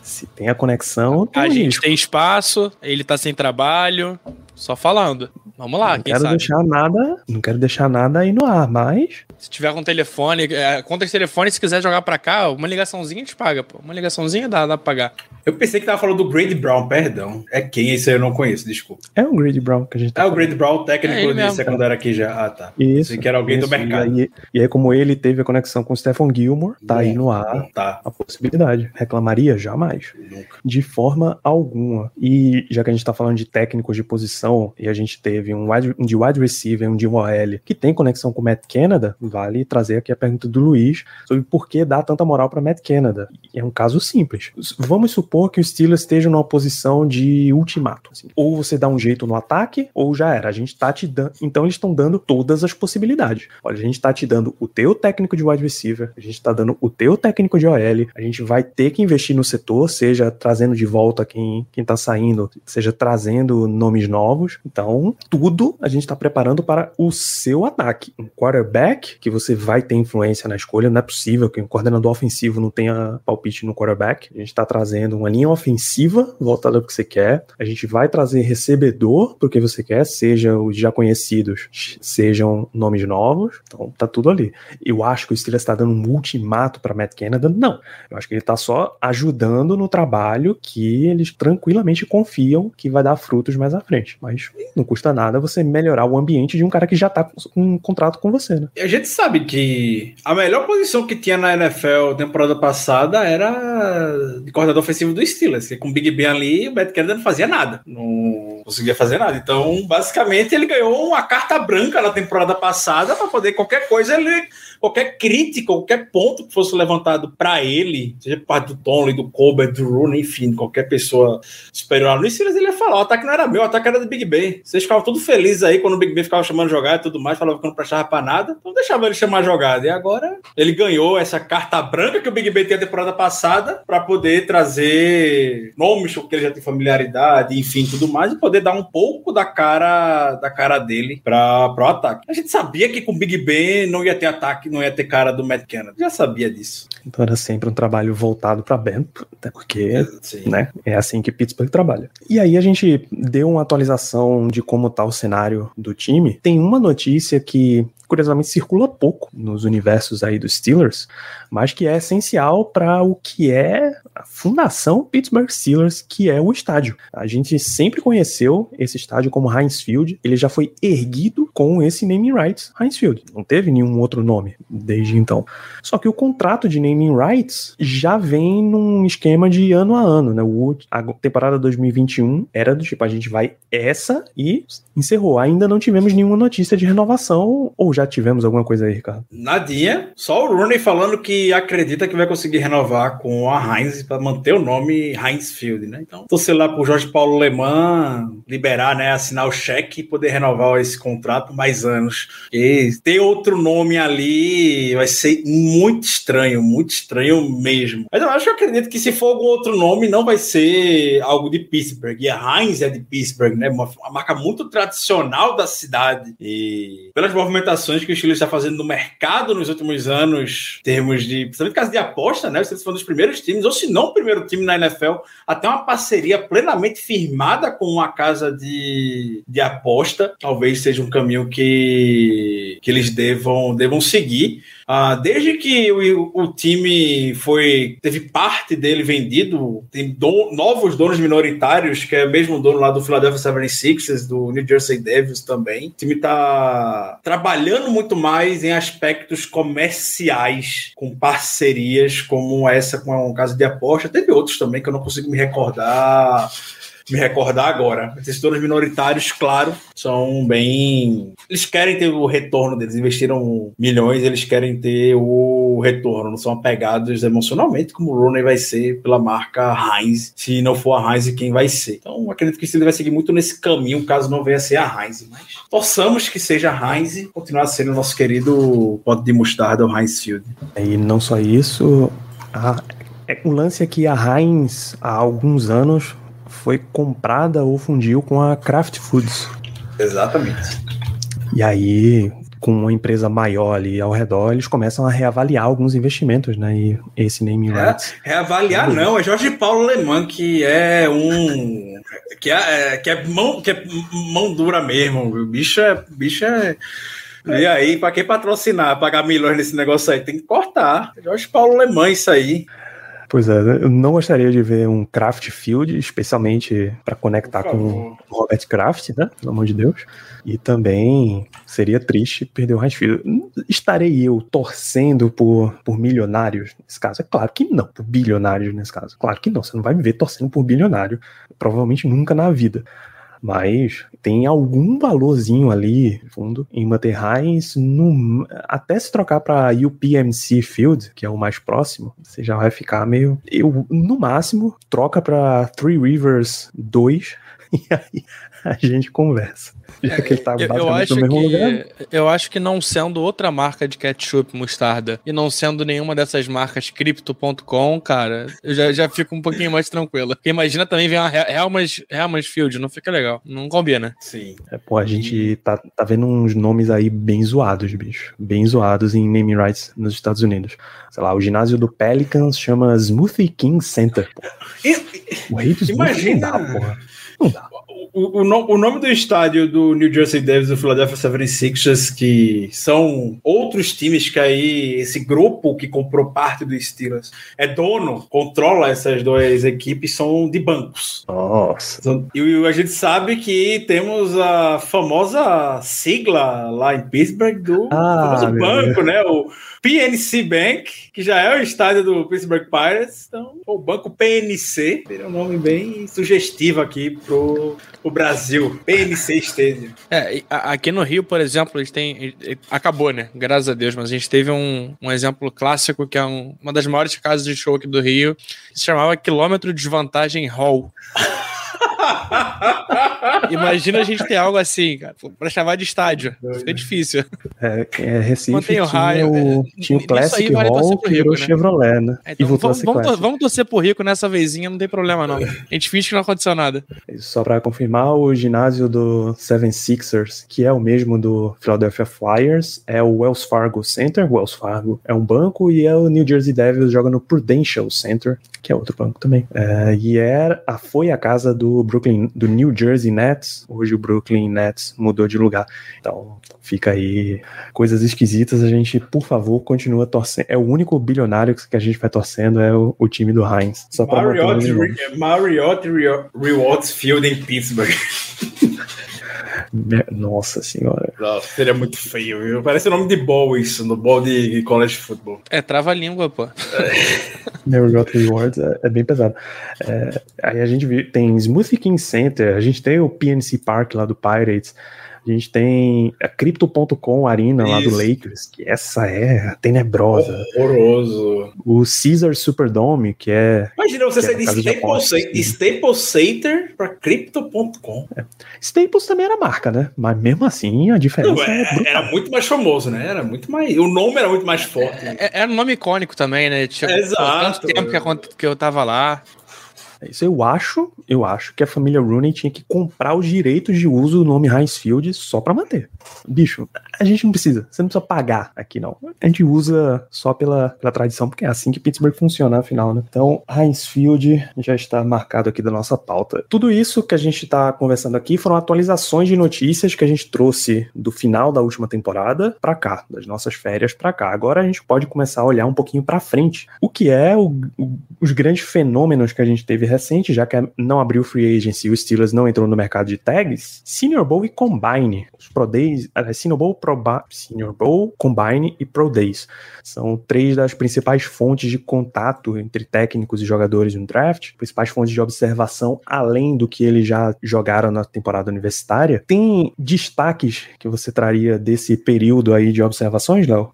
Se tem a conexão, tem a gente tem espaço, ele tá sem trabalho, só falando. Vamos lá, não quem quero sabe? deixar nada, não quero deixar nada aí no ar, mas se tiver com telefone, é, conta de telefone, se quiser jogar pra cá, uma ligaçãozinha a gente paga, pô. Uma ligaçãozinha dá, dá pra pagar. Eu pensei que tava falando do Grady Brown, perdão. É quem? Esse aí eu não conheço, desculpa. É o Grady Brown que a gente tá É falando. o Grady Brown, técnico é de secundário aqui já. Ah, tá. Isso. Pensei que era alguém isso, do mercado. E aí, e aí, como ele teve a conexão com o Stephen Gilmore, tá aí no ar tá. a possibilidade. Reclamaria? Jamais. Nunca. De forma alguma. E já que a gente tá falando de técnicos de posição, e a gente teve um, wide, um de wide receiver, um de OL, que tem conexão com o Matt Canada, vale trazer aqui a pergunta do Luiz sobre por que dá tanta moral para Matt Canada. É um caso simples. Vamos supor que o Steelers esteja numa posição de ultimato. Assim. Ou você dá um jeito no ataque, ou já era. A gente tá te dando. Então eles estão dando todas as possibilidades. Olha, a gente tá te dando o teu técnico de wide receiver, a gente tá dando o teu técnico de OL, a gente vai ter que investir no setor, seja trazendo de volta quem, quem tá saindo, seja trazendo nomes novos. Então, tudo a gente tá preparando para o seu ataque. Um quarterback que você vai ter influência na escolha. Não é possível que um coordenador ofensivo não tenha palpite no quarterback. A gente está trazendo uma linha ofensiva voltada para o que você quer. A gente vai trazer recebedor para o que você quer, seja os já conhecidos, sejam nomes novos. Então tá tudo ali. Eu acho que o Steelers está dando um ultimato para Matt Canada. Não. Eu acho que ele está só ajudando no trabalho que eles tranquilamente confiam que vai dar frutos mais à frente. Mas não custa nada você melhorar o ambiente de um cara que já está com um contrato com você, né? A gente sabe que a melhor posição que tinha na NFL temporada passada era de coordenador ofensivo do Steelers, que com o Big Ben ali, o Matt Canada não fazia nada. Não conseguia fazer nada. Então, basicamente, ele ganhou uma carta branca na temporada passada para poder qualquer coisa ele qualquer crítica, qualquer ponto que fosse levantado para ele, seja por parte do Tomlin, do Colbert, do Rooney, enfim, qualquer pessoa superior no Steelers, ele ia falar, o ataque não era meu, o ataque era do Big Ben. Vocês ficavam tudo felizes aí quando o Big Ben ficava chamando jogada e tudo mais, falava que não prestava pra nada, então deixava ele chamar jogada. E agora ele ganhou essa carta branca que o Big Ben tinha a temporada passada para poder trazer nomes que ele já tem familiaridade, enfim, tudo mais, e poder dar um pouco da cara da cara dele para o ataque. A gente sabia que com o Big Ben não ia ter ataque não ia ter cara do Matt Canada. Já sabia disso. Então era sempre um trabalho voltado para Ben, até porque né, é assim que Pittsburgh trabalha. E aí a gente deu uma atualização de como tá o cenário do time. Tem uma notícia que curiosamente circula pouco nos universos aí dos Steelers, mas que é essencial para o que é a fundação Pittsburgh Steelers, que é o estádio. A gente sempre conheceu esse estádio como Heinz Field, ele já foi erguido com esse naming rights Heinz Field. Não teve nenhum outro nome desde então. Só que o contrato de naming rights já vem num esquema de ano a ano, né? O, a temporada 2021 era do tipo a gente vai essa e encerrou. Ainda não tivemos nenhuma notícia de renovação ou já tivemos alguma coisa aí, Ricardo? Nadinha. Só o Rooney falando que acredita que vai conseguir renovar com a Heinz para manter o nome Heinz Field, né? Então, torcer lá pro Jorge Paulo Leman liberar, né, assinar o cheque e poder renovar esse contrato mais anos. E ter outro nome ali vai ser muito estranho, muito estranho mesmo. Mas eu acho que eu acredito que se for algum outro nome, não vai ser algo de Pittsburgh. E a Heinz é de Pittsburgh, né? Uma, uma marca muito tradicional da cidade. E pelas movimentações que o Chile está fazendo no mercado nos últimos anos, em termos de, principalmente caso de aposta, né? Vocês foram dos primeiros times, ou se não o primeiro time na NFL, até uma parceria plenamente firmada com uma casa de, de aposta. Talvez seja um caminho que, que eles devam, devam seguir. Ah, desde que o, o, time foi teve parte dele vendido, tem don, novos donos minoritários, que é o mesmo dono lá do Philadelphia 76ers, do New Jersey Devils também. O time está trabalhando muito mais em aspectos comerciais, com parcerias como essa com um caso de aposta. Teve outros também que eu não consigo me recordar me recordar agora. Donos minoritários, claro, são bem. Eles querem ter o retorno deles, investiram milhões, eles querem ter o retorno, não são apegados emocionalmente, como o Rooney vai ser pela marca Heinz, se não for a Heinz, quem vai ser. Então, acredito que ele vai seguir muito nesse caminho, caso não venha a ser a Heinz, mas torçamos que seja a Heinz continuar sendo nosso querido pote de mostarda, o Heinz Field. E não só isso, a, é, o lance é que a Heinz, há alguns anos, foi comprada ou fundiu com a Kraft Foods. Exatamente. E aí, com uma empresa maior ali ao redor, eles começam a reavaliar alguns investimentos, né? E esse naming é, rights. Reavaliar é não, é Jorge Paulo Leman que é um que é, que é mão que é mão dura mesmo. O bicho é bicho é e aí, para quem patrocinar, pagar milhões nesse negócio aí, tem que cortar. Jorge Paulo Leman, isso aí. Pois é, eu não gostaria de ver um Craft Field, especialmente para conectar com o Robert Kraft, né? Pelo amor de Deus. E também seria triste perder o Heinz Field. Estarei eu torcendo por, por milionários nesse caso? É claro que não, por bilionários nesse caso. Claro que não, você não vai me ver torcendo por bilionário. Provavelmente nunca na vida mas tem algum valorzinho ali, fundo, em manter Heinz, no, até se trocar para UPMC Field, que é o mais próximo, você já vai ficar meio. Eu, no máximo, troca para Three Rivers 2 e aí a gente conversa. Já que ele tá eu, eu acho no mesmo que, lugar. Eu acho que não sendo outra marca de ketchup mostarda e não sendo nenhuma dessas marcas Crypto.com, cara, eu já, já fico um pouquinho mais tranquilo. Porque imagina também ver uma Helmans, Helmans Field, não fica legal. Não combina. Sim. É, pô, a gente tá, tá vendo uns nomes aí bem zoados, bicho. Bem zoados em naming rights nos Estados Unidos. Sei lá, o ginásio do Pelicans chama Smoothie King Center. Pô. o Imagina. Não dá, porra. Não dá o, o, o, nome do estádio do New Jersey Devils e do Philadelphia 76ers, que são outros times que aí, esse grupo que comprou parte do Steelers, é dono, controla essas duas equipes, são de bancos. Nossa. E a gente sabe que temos a famosa sigla lá em Pittsburgh do ah, famoso banco, né? O PNC Bank, que já é o estádio do Pittsburgh Pirates. Então, o banco PNC, seria um nome bem sugestivo aqui pro, pro Brasil. PNC Stadium. É, aqui no Rio, por exemplo, eles têm. Acabou, né? Graças a Deus, mas a gente teve um, um exemplo clássico que é um, uma das maiores casas de show aqui do Rio, que se chamava Quilômetro de Desvantagem Hall. Imagina a gente ter algo assim, cara, pra chamar de estádio. Fica difícil. É, é Recife Mantém o raio. Tinha o, tinha o Classic vale Hall que virou né? Chevrolet, né? É, então, vamos, vamos, vamos, torcer pro Rico nessa vezinha, não tem problema não. A gente finge que não aconteceu nada. Só pra confirmar, o ginásio do Seven Sixers, que é o mesmo do Philadelphia Flyers, é o Wells Fargo Center. Wells Fargo é um banco e é o New Jersey Devils joga no Prudential Center, que é outro banco também. É, e era, foi a casa do Brooklyn, do New Jersey Nets. Hoje o Brooklyn Nets mudou de lugar. Então fica aí coisas esquisitas. A gente, por favor, continua torcendo. É o único bilionário que a gente vai torcendo é o, o time do Heinz. Só Marriott, Re Marriott Rewards Field em Pittsburgh. Nossa senhora. Nossa, seria muito feio, viu? Parece o nome de ball isso, no ball de college football. É, trava a língua, pô. Marriott Rewards é, é, bem pesado. É, aí a gente tem Smoothie King Center, a gente tem o PNC Park lá do Pirates, a gente tem a Crypto.com Arena Isso. lá do Lakers, que essa é tenebrosa. Horroroso. O Caesar Superdome, que é. Imagina você é de Staples, Staples Center para Crypto.com. É. Staples também era marca, né? Mas mesmo assim a diferença Não, é, é era muito mais famoso, né? Era muito mais. O nome era muito mais forte. Né? Era um nome icônico também, né? Tinha, Exato. Tanto tempo que eu tava lá. Isso eu acho, eu acho que a família Rooney tinha que comprar os direitos de uso do nome Heinz Field só para manter. Bicho, a gente não precisa, você não precisa pagar aqui não. A gente usa só pela, pela tradição, porque é assim que Pittsburgh funciona afinal, né? Então, Heinz Field já está marcado aqui da nossa pauta. Tudo isso que a gente está conversando aqui foram atualizações de notícias que a gente trouxe do final da última temporada para cá, das nossas férias para cá. Agora a gente pode começar a olhar um pouquinho para frente. O que é o, o, os grandes fenômenos que a gente teve recente, já que não abriu free agency e o Steelers não entrou no mercado de tags, Senior Bowl e Combine. Os Pro Days, Senior Bowl, Pro Senior Bowl, Combine e Pro Days. São três das principais fontes de contato entre técnicos e jogadores no draft, principais fontes de observação, além do que eles já jogaram na temporada universitária. Tem destaques que você traria desse período aí de observações, Léo?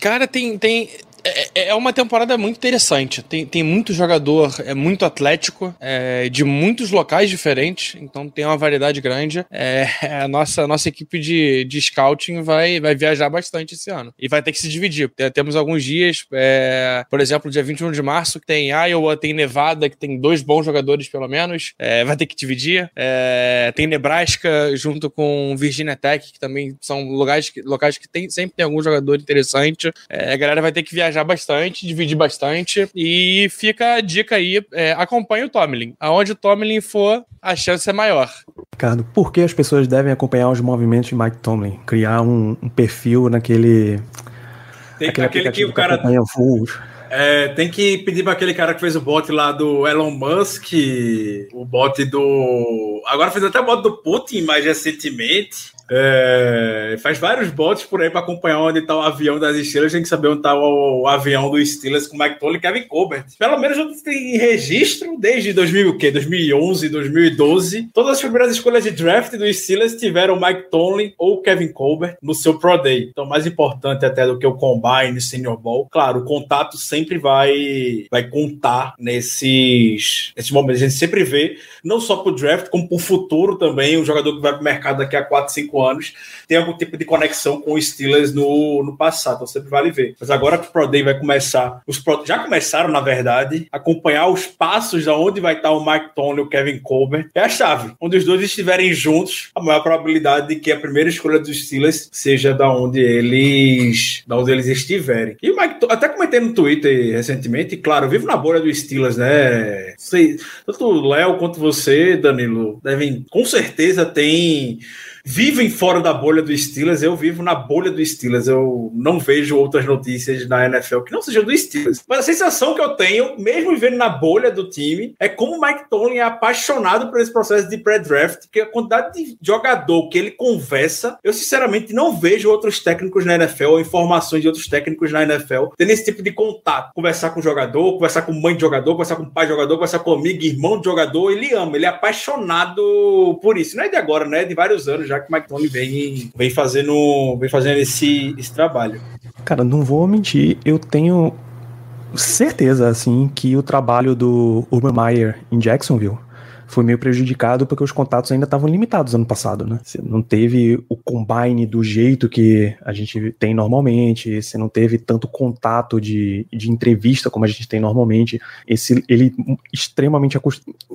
Cara, tem, tem é, é uma temporada muito interessante. Tem, tem muito jogador, é muito atlético, é, de muitos locais diferentes, então tem uma variedade grande. É, a nossa, nossa equipe de, de scouting vai, vai viajar bastante esse ano. E vai ter que se dividir. Temos alguns dias, é, por exemplo, dia 21 de março, que tem Iowa, tem Nevada, que tem dois bons jogadores pelo menos. É, vai ter que dividir. É, tem Nebraska junto com Virginia Tech, que também são locais locais que tem, sempre tem algum jogador interessante. a galera vai ter que viajar viajar bastante, dividir bastante. E fica a dica aí: é, acompanhe o Tomlin. Aonde o Tomlin for, a chance é maior. Ricardo, por que as pessoas devem acompanhar os movimentos de Mike Tomlin? Criar um, um perfil naquele. Tem aquele, aquele que o cara. É, tem que pedir para aquele cara que fez o bot lá do Elon Musk, o bot do. Agora fez até o bot do Putin mais recentemente. É, faz vários bots por aí para acompanhar onde está o avião das estrelas. Tem que saber onde está o, o, avião do Steelers com Mike Tolley e Kevin Colbert. Pelo menos gente tem registro desde 2000, o quê? 2011, 2012. Todas as primeiras escolhas de draft do Steelers tiveram Mike Tomlin ou Kevin Colbert no seu Pro Day. Então, mais importante até do que o Combine, Senior Ball. Claro, o contato sempre vai, vai contar nesses, nesses momentos. A gente sempre vê, não só para o draft, como para o futuro também. Um jogador que vai para o mercado daqui a 4, 5 anos, tem algum tipo de conexão com os Steelers no, no passado, então sempre vale ver. Mas agora que o Pro Day vai começar, os Pro, já começaram, na verdade, acompanhar os passos da onde vai estar o Mike Tony e o Kevin Colbert, é a chave. Onde os dois estiverem juntos, a maior probabilidade de que a primeira escolha dos Steelers seja da onde eles, da onde eles estiverem. E o Mike, até comentei no Twitter recentemente, claro, vivo na bolha dos Steelers, né? Sei, tanto o Léo quanto você, Danilo, devem, com certeza, tem vivem fora da bolha do Steelers, eu vivo na bolha do Steelers. Eu não vejo outras notícias na NFL que não sejam do Steelers. Mas a sensação que eu tenho, mesmo vivendo na bolha do time, é como o Mike Tomlin é apaixonado por esse processo de pré-draft, que a quantidade de jogador que ele conversa, eu sinceramente não vejo outros técnicos na NFL ou informações de outros técnicos na NFL tendo esse tipo de contato. Conversar com o jogador, conversar com mãe de jogador, conversar com pai de jogador, conversar com amigo, irmão de jogador, ele ama, ele é apaixonado por isso. Não é de agora, né? É de vários anos já que o Mike Tomlin vem, vem fazendo, vem fazendo esse, esse trabalho. Cara, não vou mentir, eu tenho certeza, assim, que o trabalho do Urban Meyer em Jacksonville foi meio prejudicado porque os contatos ainda estavam limitados ano passado, né? Você não teve o combine do jeito que a gente tem normalmente, você não teve tanto contato de, de entrevista como a gente tem normalmente. Esse, ele extremamente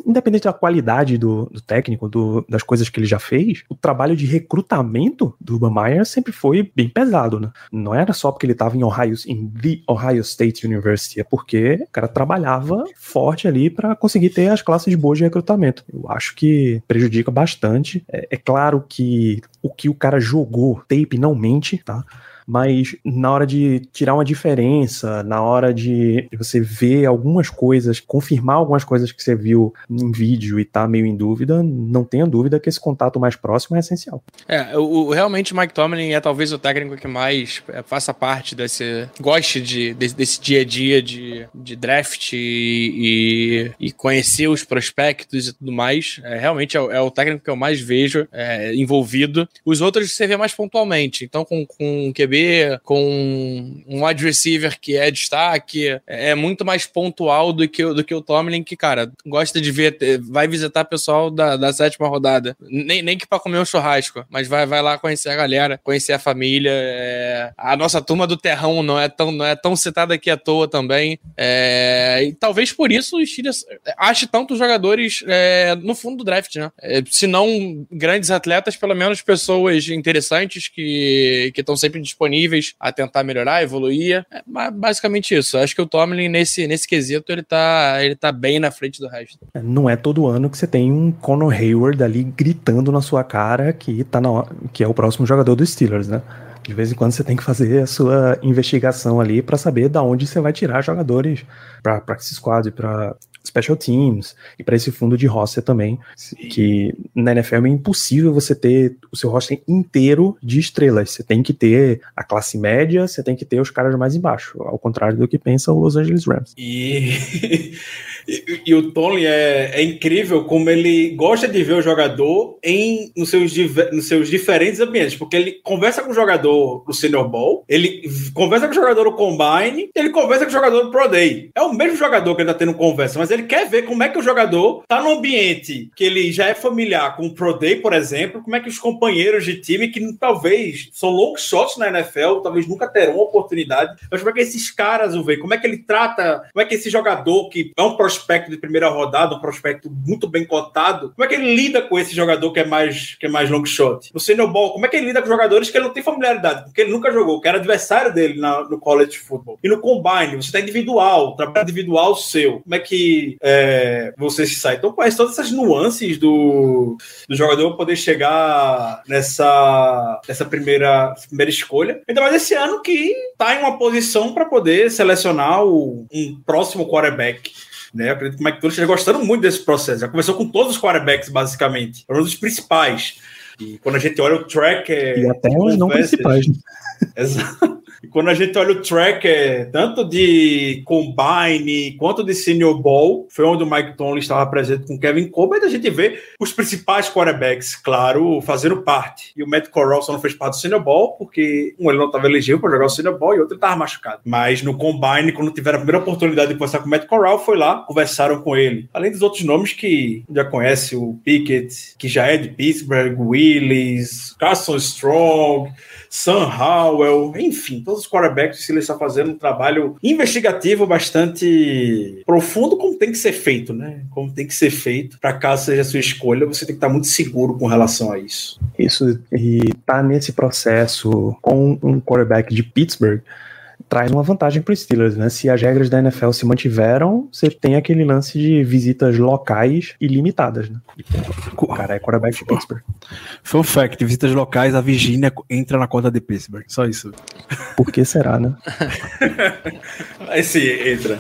independente da qualidade do, do técnico, do, das coisas que ele já fez, o trabalho de recrutamento do Urban Meyer sempre foi bem pesado, né? Não era só porque ele estava em Ohio, em The Ohio State University, é porque o cara trabalhava forte ali para conseguir ter as classes boas de recrutamento eu acho que prejudica bastante. É, é claro que o que o cara jogou, tape não mente, tá? Mas na hora de tirar uma diferença, na hora de você ver algumas coisas, confirmar algumas coisas que você viu em vídeo e tá meio em dúvida, não tenha dúvida que esse contato mais próximo é essencial. É, o, realmente o Mike Tomlin é talvez o técnico que mais é, faça parte desse, goste de, desse, desse dia a dia de, de draft e, e, conhecer os prospectos e tudo mais. É, realmente é, é, o técnico que eu mais vejo é, envolvido. Os outros você vê mais pontualmente. Então, com, com o QB QB, com um wide receiver que é destaque, é muito mais pontual do que, do que o Tomlin, que, cara, gosta de ver, vai visitar pessoal da, da sétima rodada. Nem, nem que pra comer um churrasco, mas vai, vai lá conhecer a galera, conhecer a família. É... A nossa turma do Terrão não é tão, não é tão citada aqui à toa também. É... E talvez por isso o Steelers ache tantos jogadores é, no fundo do draft, né? É, se não grandes atletas, pelo menos pessoas interessantes que estão sempre disponíveis a tentar melhorar, evoluir. É basicamente isso. Acho que o Tomlin, nesse, nesse quesito, ele tá, ele tá bem na frente do resto. É, não é todo ano que você tem um Conor Hayward ali gritando na sua cara que, tá na, que é o próximo jogador dos Steelers, né? De vez em quando você tem que fazer a sua investigação ali para saber da onde você vai tirar jogadores para practice squad, para special teams e para esse fundo de roster também, que na NFL é impossível você ter o seu roster inteiro de estrelas. Você tem que ter a classe média, você tem que ter os caras mais embaixo, ao contrário do que pensa o Los Angeles Rams. E, e, e o Tony é, é, incrível como ele gosta de ver o jogador em nos seus, nos seus diferentes ambientes, porque ele conversa com o jogador no Senior Bowl, ele conversa com o jogador no Combine, ele conversa com o jogador no Pro Day. É o mesmo jogador que ele tá tendo conversa, mas ele quer ver como é que o jogador tá no ambiente que ele já é familiar com o Pro Day, por exemplo, como é que os companheiros de time que talvez são long shots na NFL, talvez nunca terão oportunidade, mas como é que esses caras o veem, como é que ele trata, como é que esse jogador que é um prospecto de primeira rodada, um prospecto muito bem cotado, como é que ele lida com esse jogador que é mais que é mais long shot? No Senior Ball, como é que ele lida com jogadores que ele não tem familiaridade, porque ele nunca jogou, que era adversário dele na, no college football. E no combine, você tá individual, trabalho individual seu. Como é que é, você se sai. Então, conhece todas essas nuances do, do jogador poder chegar nessa, nessa primeira, primeira escolha. Ainda mais esse ano que está em uma posição para poder selecionar o, um próximo quarterback. Né? Eu acredito que o Mike esteja gostando muito desse processo. Já começou com todos os quarterbacks, basicamente. Um dos principais. E quando a gente olha o track. É, e até os não principais. Né? Exato. E quando a gente olha o tracker, tanto de Combine quanto de Senior Bowl, foi onde o Mike Tomlin estava presente com Kevin Colbert, a gente vê os principais quarterbacks, claro, fazendo parte. E o Matt Corral só não fez parte do Senior Bowl, porque um, ele não estava elegível para jogar o Senior Bowl e outro ele estava machucado. Mas no Combine, quando tiveram a primeira oportunidade de conversar com o Matt Corral, foi lá, conversaram com ele. Além dos outros nomes que já conhece, o Pickett, que já é de Pittsburgh, Willis, Carson Strong, Sam Howell, enfim, todos os quarterbacks se Steelers estão fazendo um trabalho investigativo bastante profundo, como tem que ser feito, né? Como tem que ser feito. Para caso seja a sua escolha, você tem que estar muito seguro com relação a isso. Isso, e tá nesse processo com um quarterback de Pittsburgh traz uma vantagem para os Steelers, né? Se as regras da NFL se mantiveram, você tem aquele lance de visitas locais ilimitadas, né? O cara é quarterback de Pittsburgh. Fun fact, visitas locais, a Virginia entra na conta de Pittsburgh. Só isso. Por que será, né? Aí sim, entra.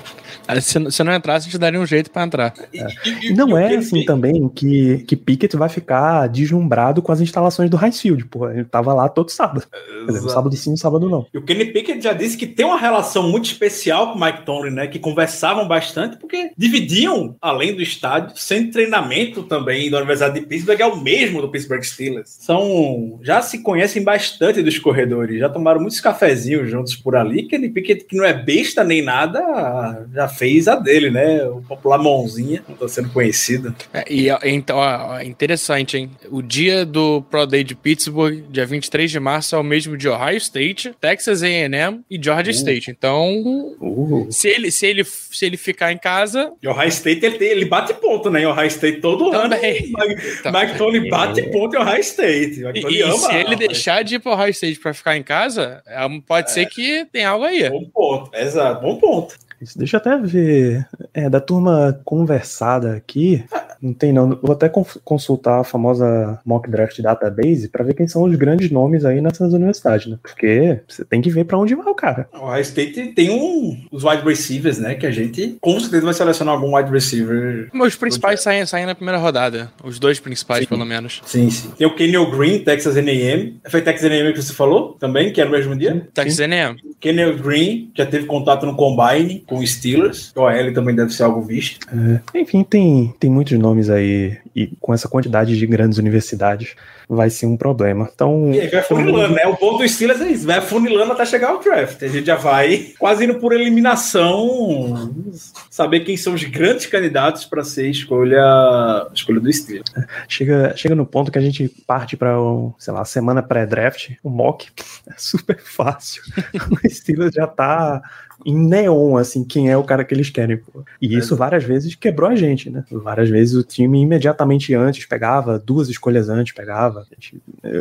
Se, se não entrasse, a gente daria um jeito para entrar. É. E, não é assim também que, que Pickett vai ficar deslumbrado com as instalações do Highfield, pô. Ele tava lá todo sábado. Dizer, sábado sim, no sábado não. E o Kenny Pickett já disse que tem uma relação muito especial com o Mike Tomlin, né? Que conversavam bastante, porque dividiam, além do estádio, sem treinamento também da Universidade de Pittsburgh, é o mesmo do Pittsburgh Steelers. São. Já se conhecem bastante dos corredores, já tomaram muitos cafezinhos juntos por ali. Kenny Pickett, que não é besta nem nada, já fez a dele, né? O popular mãozinha, tá sendo conhecido. É, e então, ó, interessante, hein? O dia do Pro Day de Pittsburgh, dia 23 de março, é o mesmo de Ohio State, Texas A&M e Georgia uh. State. Então, uh. se, ele, se, ele, se ele ficar em casa... E Ohio State, ele, ele bate ponto, né? Em Ohio State todo Também. ano. Mike, Mike Tony bate ponto em Ohio State. E, e se ele deixar de ir para Ohio State para ficar em casa, é pode é. ser que tem algo aí. Bom ponto, exato, bom ponto. Isso, deixa eu até ver. É, da turma conversada aqui, não tem não. Vou até consultar a famosa Mock Draft Database para ver quem são os grandes nomes aí nessas universidades, né? Porque você tem que ver para onde vai o cara. O High State tem um, os wide receivers, né? Que a gente com certeza vai selecionar algum wide receiver. Os principais saem, saem na primeira rodada. Os dois principais, sim. pelo menos. Sim, sim. Tem o Kenny Green, Texas A&M. Foi Texas A&M que você falou também, que é no mesmo dia? Texas A&M. Kenny Green já teve contato no Combine com os Steelers. O OL também deve ser algo visto. É, enfim, tem, tem muitos nomes aí e com essa quantidade de grandes universidades vai ser um problema. Então, E aí vai funilando, né? O ponto do Steelers é isso, vai funilando até chegar ao draft. A gente já vai quase indo por eliminação, saber quem são os grandes candidatos para ser escolha, escolha do Steelers. chega, chega no ponto que a gente parte para, sei lá, semana pré-draft, o mock é super fácil. o Steelers já tá em neon, assim, quem é o cara que eles querem. Pô. E isso várias vezes quebrou a gente, né? Várias vezes o time imediatamente antes pegava, duas escolhas antes pegava.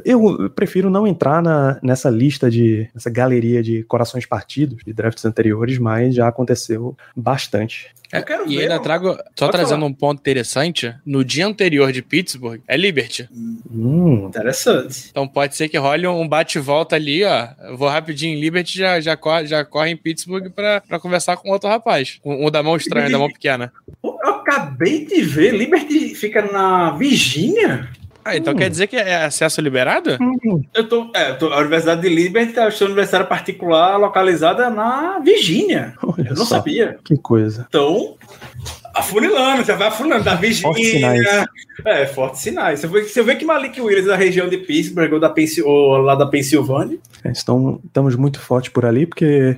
Eu prefiro não entrar na, nessa lista de, nessa galeria de corações partidos de drafts anteriores, mas já aconteceu bastante. É, Eu quero e ver, ainda ó. trago, só Pode trazendo falar. um ponto interessante, no dia anterior de Pittsburgh é Liberty. Hum, Interessante. Então pode ser que role um bate-volta ali, ó. Eu vou rapidinho em Liberty, já, já, corre, já corre em Pittsburgh pra, pra conversar com outro rapaz. Um, um da mão estranha, da mão pequena. Eu acabei de ver, Liberty fica na Virgínia. Ah, então Hum. quer dizer que é acesso liberado? Eu tô, é, tô- a Universidade de Liberty é uma universidade particular localizada na Virgínia. olha Eu não só, sabia. que coisa. Então, afunilando, já vai afunilando da Virgínia. É, fortes sinais. Você vê, você vê que Malik Willis é da região de Pittsburgh ou, da Pensil, ou lá da Pensilvânia. É, Estão, estamos muito fortes por ali, porque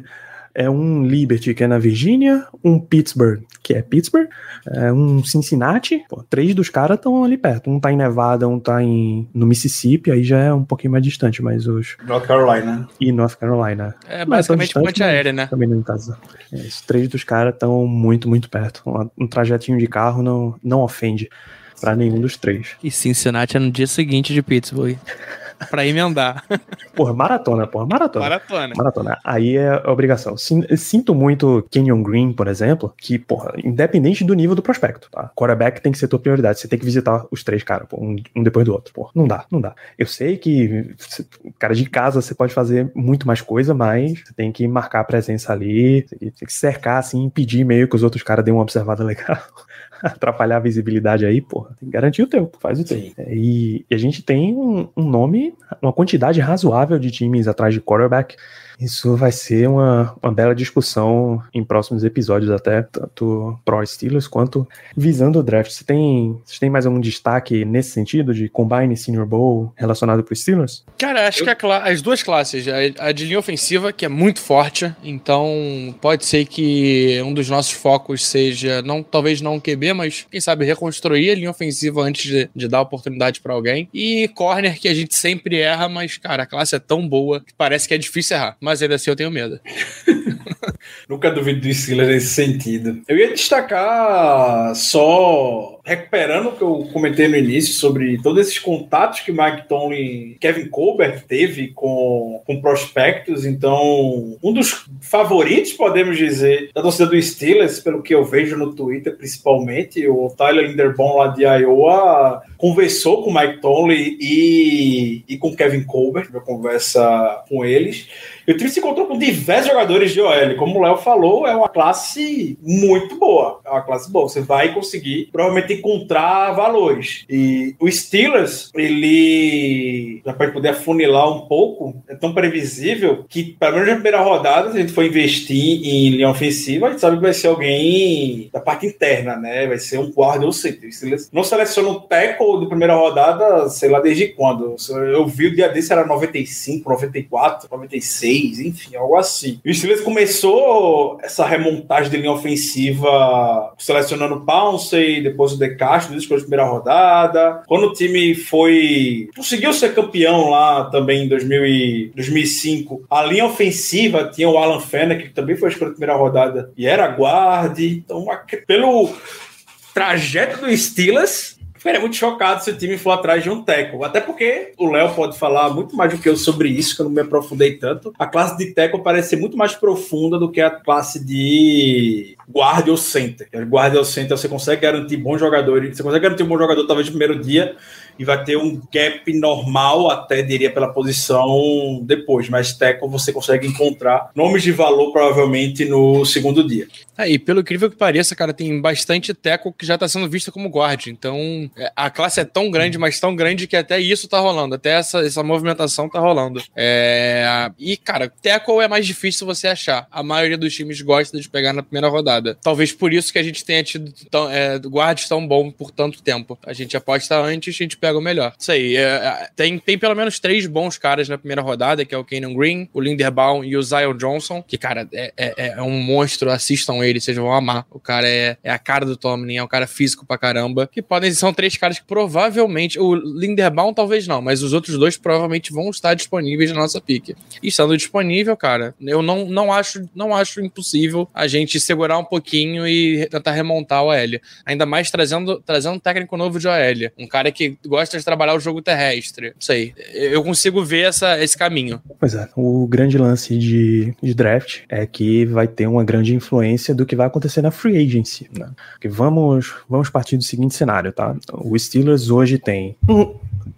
é um Liberty que é na Virgínia, um Pittsburgh que é Pittsburgh, é um Cincinnati, pô, três dos caras estão ali perto. Um tá em Nevada, um tá em, no Mississippi, aí já é um pouquinho mais distante, mas os. North Carolina. E North Carolina. É basicamente distante, ponte aérea, né? Também não em casa. É, os três dos caras estão muito, muito perto. Um, um trajetinho de carro não, não ofende pra nenhum dos três. E Cincinnati é no dia seguinte de Pittsburgh. Pra emendar. Porra, maratona, porra, maratona. Maratona. Maratona. Aí é obrigação. Sin- Sinto muito Kenyon Green, por exemplo, que, porra, independente do nível do prospecto, tá? Quarterback tem que ser tua prioridade. Você tem que visitar os três caras, pô, um, um depois do outro. Porra, não dá, não dá. Eu sei que, cara, de casa você pode fazer muito mais coisa, mas você tem que marcar a presença ali, tem que, cercar, assim, impedir meio que os outros caras deem uma observada legal. Atrapalhar a visibilidade aí, porra. Tem que garantir o teu, faz o teu. Sim. É, E, e a gente tem um, um nome, uma quantidade razoável de times atrás de quarterback. Isso vai ser uma, uma bela discussão em próximos episódios, até tanto pro Steelers quanto visando o draft. Você tem, você tem mais algum destaque nesse sentido de Combine Senior Bowl relacionado pro Steelers? Cara, acho que a cla- as duas classes, a, a de linha ofensiva, que é muito forte, então pode ser que um dos nossos focos seja, não, talvez não o QB, mas quem sabe reconstruir a linha ofensiva antes de, de dar oportunidade pra alguém. E corner, que a gente sempre erra, mas, cara, a classe é tão boa que parece que é difícil errar. Mas ainda assim eu tenho medo. Nunca duvido do Steelers nesse sentido. Eu ia destacar só recuperando o que eu comentei no início sobre todos esses contatos que Mike Tomlin, Kevin Colbert teve com, com prospectos. Então, um dos favoritos, podemos dizer, da torcida do Steelers, pelo que eu vejo no Twitter, principalmente, o Tyler Linderbaum lá de Iowa conversou com Mike Tomlin e, e com Kevin Colbert, uma conversa com eles. E o time se encontrou com diversos jogadores de OL. Como o Léo falou, é uma classe muito boa. É uma classe boa. Você vai conseguir provavelmente encontrar valores. E o Steelers, ele, para poder afunilar um pouco, é tão previsível que, pelo menos na primeira rodada, se a gente for investir em linha ofensiva, a gente sabe que vai ser alguém da parte interna, né? Vai ser um guarda ou center. O Steelers não seleciona um tackle de primeira rodada, sei lá desde quando. Eu vi o dia desse, era 95, 94, 96, enfim, algo assim. E o Steelers começou essa remontagem de linha ofensiva selecionando o Pouncey, depois o De Castro, duas escolhas de primeira rodada. Quando o time foi. conseguiu ser campeão lá também em 2000 e 2005, a linha ofensiva tinha o Alan Fennec, que também foi escolha de primeira rodada e era guarde. Então, pelo trajeto do Steelers, ficaria muito chocado se o time for atrás de um tackle. Até porque o Léo pode falar muito mais do que eu sobre isso, que eu não me aprofundei tanto. A classe de tackle parece ser muito mais profunda do que a classe de guarda ou center. Guarda ou center você consegue garantir bons jogadores, você consegue garantir um bom jogador talvez no primeiro dia e vai ter um gap normal, até diria pela posição depois, mas tackle você consegue encontrar nomes de valor provavelmente no segundo dia. É, e pelo incrível que pareça, cara, tem bastante teco que já tá sendo vista como guard. Então, é, a classe é tão grande, mas tão grande que até isso tá rolando. Até essa, essa movimentação tá rolando. É... E, cara, teco é mais difícil você achar. A maioria dos times gosta de pegar na primeira rodada. Talvez por isso que a gente tenha tido tão, é, guards tão bom por tanto tempo. A gente aposta antes, a gente pega o melhor. Isso aí. É, é, tem, tem pelo menos três bons caras na primeira rodada, que é o Kenan Green, o Linderbaum e o Zion Johnson, que, cara, é, é, é um monstro. Assistam ele, vocês vão amar. O cara é, é a cara do Tomlin, é um cara físico pra caramba. Que podem são três caras que provavelmente. O Linderbaum talvez não, mas os outros dois provavelmente vão estar disponíveis na nossa pick. E estando disponível, cara, eu não, não, acho, não acho impossível a gente segurar um pouquinho e tentar remontar o OL. Ainda mais trazendo, trazendo um técnico novo de OL. Um cara que gosta de trabalhar o jogo terrestre. Não sei. Eu consigo ver essa, esse caminho. Pois é. O grande lance de, de draft é que vai ter uma grande influência do que vai acontecer na free agency. Né? Porque vamos, vamos partir do seguinte cenário, tá? O Steelers hoje tem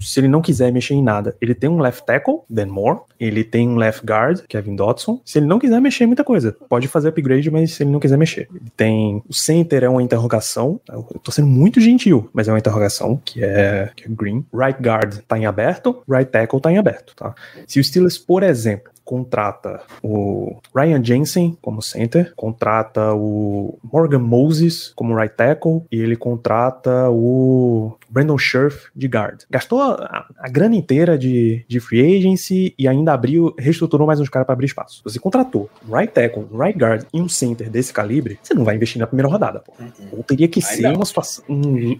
se ele não quiser mexer em nada, ele tem um left tackle, Dan Moore, ele tem um left guard, Kevin Dodson. Se ele não quiser mexer em muita coisa, pode fazer upgrade, mas se ele não quiser mexer. Ele tem o center é uma interrogação, eu tô sendo muito gentil, mas é uma interrogação que é, que é green. Right guard tá em aberto, right tackle tá em aberto, tá? Se o Steelers, por exemplo, contrata o Ryan Jensen como center, contrata o Morgan Moses como right tackle e ele contrata o Brandon Scherf de guard. Gastou a, a grana inteira de, de free agency e ainda abriu, reestruturou mais uns caras para abrir espaço. Você contratou right tackle, right guard e um center desse calibre, você não vai investir na primeira rodada, pô. Uhum. Ou teria que ser uma situação,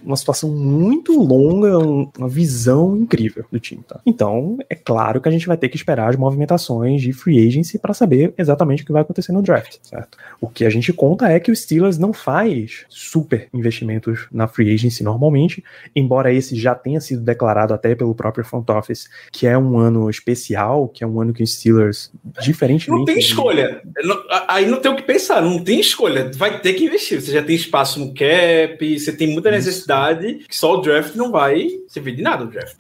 uma situação muito longa, uma visão incrível do time, tá? Então, é claro que a gente vai ter que esperar as movimentações de free agency para saber exatamente o que vai acontecer no draft, certo? O que a gente conta é que o Steelers não faz super investimentos na free agency normalmente, embora esse já tenha sido declarado até pelo próprio front office que é um ano especial, que é um ano que o Steelers, diferentemente... Não tem escolha. Aí não tem o que pensar, não tem escolha. Vai ter que investir. Você já tem espaço no cap, você tem muita necessidade, que só o draft não vai servir de nada o draft.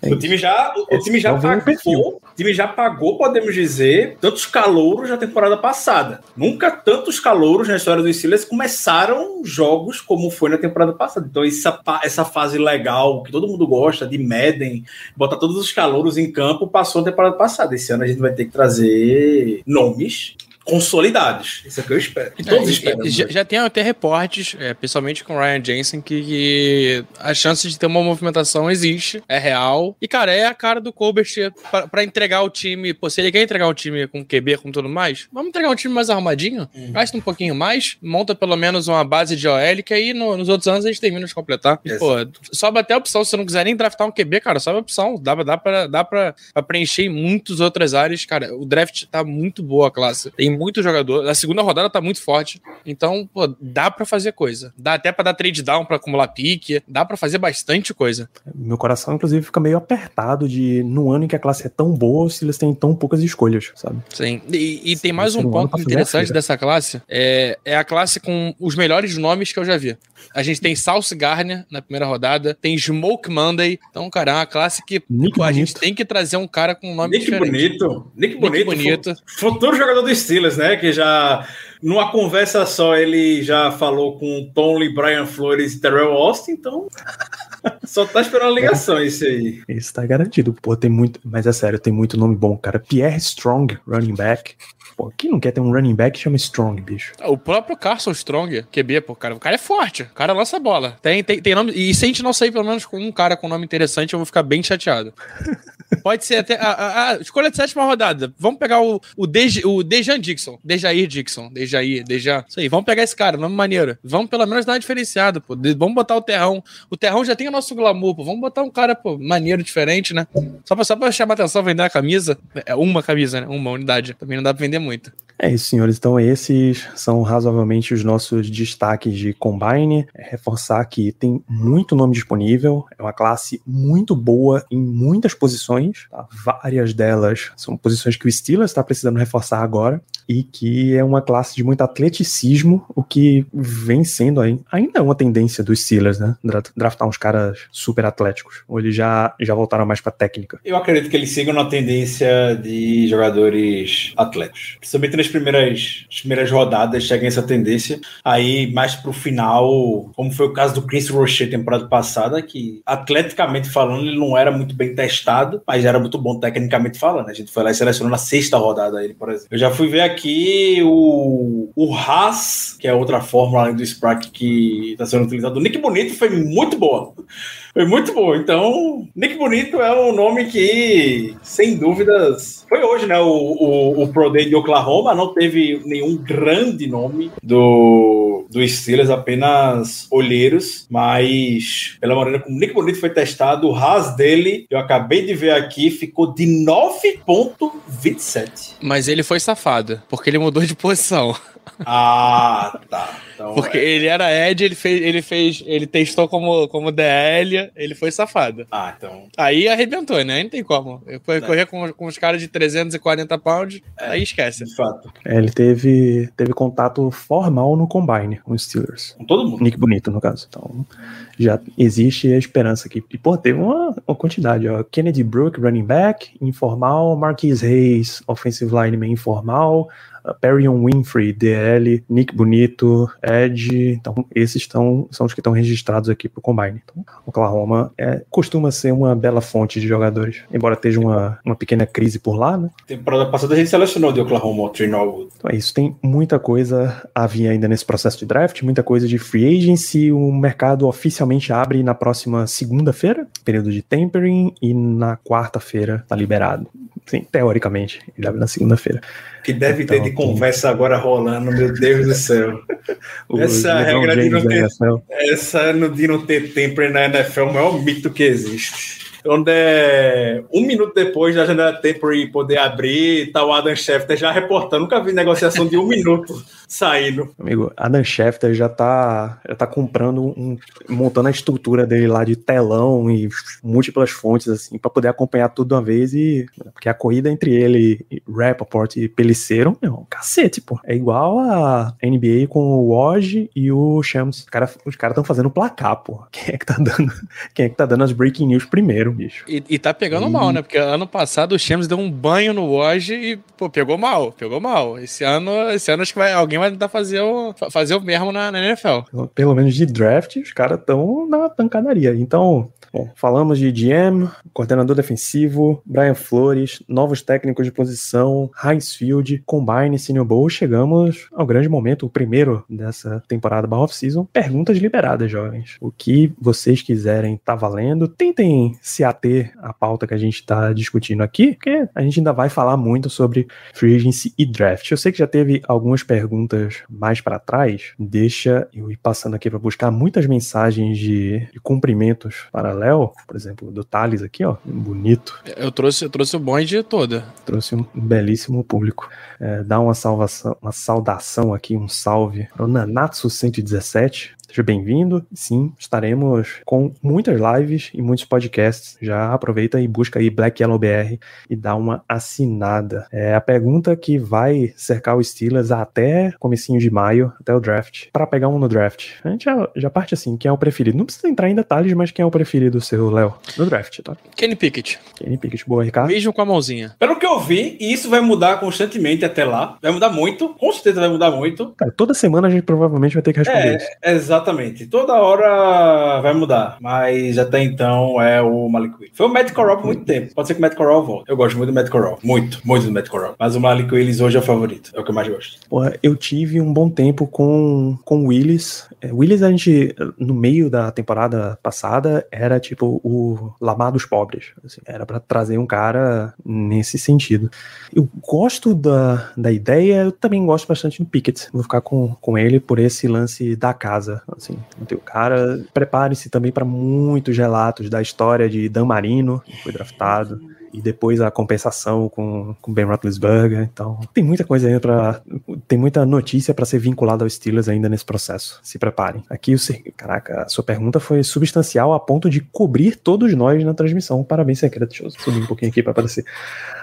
É o time já, o, o time já pagou, o time já pagou, podemos dizer, tantos calouros na temporada passada. Nunca tantos calouros na história do Steelers começaram jogos como foi na temporada passada. Então essa, essa fase legal que todo mundo gosta de Madden, botar todos os calouros em campo, passou na temporada passada. Esse ano a gente vai ter que trazer nomes consolidados. Isso é que eu espero. Que todos é, esperam. Já, já, tem até reportes, é, principalmente com o Ryan Jensen, que, que, a chance de ter uma movimentação existe, é real. E, cara, é a cara do Colbert para entregar o time. Pô, se ele quer entregar o time com QB, com tudo mais, vamos entregar um time mais arrumadinho, uhum. gasta um pouquinho mais, monta pelo menos uma base de OL, que aí no, nos outros anos a gente termina de completar. E, pô, sobe até a opção. Se você não quiser nem draftar um QB, cara, sobe a opção. Dá, dá, pra, dá pra, pra preencher em muitas outras áreas. Cara, o draft tá muito boa a classe. Tem muito jogador. A segunda rodada tá muito forte. Então, pô, dá para fazer coisa. Dá até para dar trade down para acumular pique. Dá para fazer bastante coisa. Meu coração, inclusive, fica meio apertado de no ano em que a classe é tão boa, se eles têm tão poucas escolhas, sabe? Sim. E, e tem mais um ponto interessante dessa classe. É, é a classe com os melhores nomes que eu já vi. A gente tem Salsa Garner na primeira rodada, tem Smoke Monday. Então, cara, é uma classe que pô, a gente tem que trazer um cara com um nome Nick diferente. Bonito. Nick, Nick Bonito. bonito. Futuro jogador do Steelers, né? Que já, numa conversa só, ele já falou com Tony, Brian Flores e Terrell Austin, então. Só tá esperando a ligação é. esse aí. Isso tá garantido. Pô, tem muito. Mas é sério, tem muito nome bom, cara. Pierre Strong, running back. Pô, quem não quer ter um running back chama Strong, bicho? O próprio Carson Strong, QB, pô, cara. O cara é forte. O cara lança bola. Tem, tem, tem nome. E se a gente não sair pelo menos com um cara com nome interessante, eu vou ficar bem chateado. Pode ser até. A, a, a, escolha de sétima rodada. Vamos pegar o, o, Dej, o Dejan Dixon. Dejair Dixon. Dejair, Dejan. Isso aí. Vamos pegar esse cara, nome maneiro. Vamos pelo menos dar uma diferenciada, pô. De, vamos botar o Terrão. O Terrão já tem o nosso glamour, pô. Vamos botar um cara, pô, maneiro, diferente, né? Só pra, só pra chamar atenção, vender a camisa. É uma camisa, né? Uma unidade. Também não dá pra vender muito. É isso, senhores. Então, esses são razoavelmente os nossos destaques de Combine. É reforçar que tem muito nome disponível, é uma classe muito boa em muitas posições, tá? várias delas são posições que o Steelers está precisando reforçar agora, e que é uma classe de muito atleticismo, o que vem sendo aí, ainda é uma tendência dos Steelers, né? Draftar uns caras super atléticos, ou eles já, já voltaram mais para técnica. Eu acredito que eles sigam na tendência de jogadores atléticos, principalmente nas primeiras, as primeiras rodadas seguem essa tendência. Aí, mais pro final, como foi o caso do Chris Rocher temporada passada, que atleticamente falando, ele não era muito bem testado, mas era muito bom tecnicamente falando. A gente foi lá e selecionou na sexta rodada ele, por exemplo. Eu já fui ver aqui o, o Haas, que é outra fórmula além do Sprack que está sendo utilizado. O Nick Bonito foi muito boa. Foi muito bom. Então, Nick Bonito é um nome que, sem dúvidas, foi hoje, né? O, o, o Pro Day de Oklahoma não teve nenhum grande nome do, do Steelers, apenas olheiros, mas pela maneira como Nick Bonito foi testado, o RAS dele, eu acabei de ver aqui, ficou de 9,27. Mas ele foi safado, porque ele mudou de posição. Ah, tá. Então, Porque é. ele era Ed, ele fez, ele fez, ele testou como, como DL, ele foi safado. Ah, então. Aí arrebentou, né? Aí não tem como. Eu correr com, com os caras de 340 pounds, aí esquece. De fato. É, ele teve, teve contato formal no Combine com os Steelers. Com todo mundo. Nick Bonito, no caso. Então, já existe a esperança aqui. E, pô, teve uma, uma quantidade, ó. Kennedy Brook, running back, informal. Marquis Hayes, offensive lineman informal. Perrion Winfrey, DL. Nick Bonito, Ed. Então, esses estão, são os que estão registrados aqui pro Combine. Então, Oklahoma é, costuma ser uma bela fonte de jogadores. Embora esteja uma, uma pequena crise por lá, né? Temporada passada a gente selecionou de Oklahoma o Trey Norwood. Então é isso, tem muita coisa a vir ainda nesse processo de draft, muita coisa de free agency. O mercado oficialmente abre na próxima segunda-feira, período de tempering, e na quarta-feira tá liberado. Sim, teoricamente, ele abre na segunda-feira. Que deve ter Então, de tem- conversa agora rolando, meu Deus do céu. Essa regra de não ter-. Essa de não ter tempo na NFL é o maior mito que existe. Onde é um minuto depois da janela temporary poder abrir, tá o Adam Schefter já reportando. Nunca vi negociação de um minuto saindo. Amigo, Adam Schefter já tá, já tá comprando um, montando a estrutura dele lá de telão e múltiplas fontes, assim, pra poder acompanhar tudo de uma vez e. Porque a corrida entre ele, e Rappaport e Peliceiro, meu, um cacete, pô. É igual a NBA com o Woj e o Shams. Os caras os cara estão fazendo placar, pô. Quem é que tá dando. Quem é que tá dando as breaking news primeiro, bicho? E, e tá pegando mal, né? Porque ano passado o Shams deu um banho no Woj e, pô, pegou mal, pegou mal. Esse ano, esse ano acho que vai, alguém vai tentar fazer o, fa- fazer o mesmo na, na NFL. Pelo- Pelo menos de draft, os caras estão na pancadaria. Então, bom, falamos de GM, coordenador defensivo, Brian Flores, novos técnicos de posição, Heinz Field, Combine, Senior Bowl. Chegamos ao grande momento, o primeiro dessa temporada barra off-season. Perguntas liberadas, jovens. O que vocês quiserem tá valendo. Tentem se ater à pauta que a gente tá discutindo aqui, porque a gente ainda vai falar muito sobre free agency e draft. Eu sei que já teve algumas perguntas mais para trás. Deixa eu ir passando aqui para buscar muitas mensagens de, de cumprimentos para Léo, por exemplo, do Thales aqui, ó, bonito. Eu trouxe, eu trouxe o bonde todo. Trouxe um belíssimo público. É, dá uma salvação, uma saudação aqui, um salve o Nanatsu 117. Seja bem-vindo. Sim, estaremos com muitas lives e muitos podcasts. Já aproveita e busca aí Black Yellow BR e dá uma assinada. É a pergunta que vai cercar o Steelers até comecinho de maio, até o draft, para pegar um no draft. A gente já, já parte assim, quem é o preferido. Não precisa entrar em detalhes, mas quem é o preferido seu, Léo? No draft, tá? Kenny Pickett. Kenny Pickett, boa, Ricardo. Mesmo com a mãozinha. Pelo que eu vi, e isso vai mudar constantemente até lá. Vai mudar muito. Com certeza vai mudar muito. Cara, toda semana a gente provavelmente vai ter que responder É, isso. exatamente. Toda hora vai mudar. Mas até então é o Malik Willis. Foi o Matt Corral por muito tempo. Pode ser que o Matt Corral volte. Eu gosto muito do Matt Corral. Muito, muito do Matt Corral. Mas o Malik Willis hoje é o favorito. É o que eu mais gosto. Eu tive um bom tempo com com o Willis. É, Willis, a gente, no meio da temporada passada, era tipo o Lamar dos pobres. assim, era pra trazer um cara nesse sentido. Eu gosto da, da ideia, eu também gosto bastante do Pickett. Vou ficar com, com ele por esse lance da casa. Assim, o cara, prepare-se também para muitos relatos da história de Dan Marino, que foi draftado e depois a compensação com, com Ben Roethlisberger. Então, tem muita coisa ainda para tem muita notícia para ser vinculada aos Steelers ainda nesse processo. Se preparem. Aqui o caraca, a sua pergunta foi substancial a ponto de cobrir todos nós na transmissão. Parabéns, secreto. Deixa eu subir um pouquinho aqui para aparecer.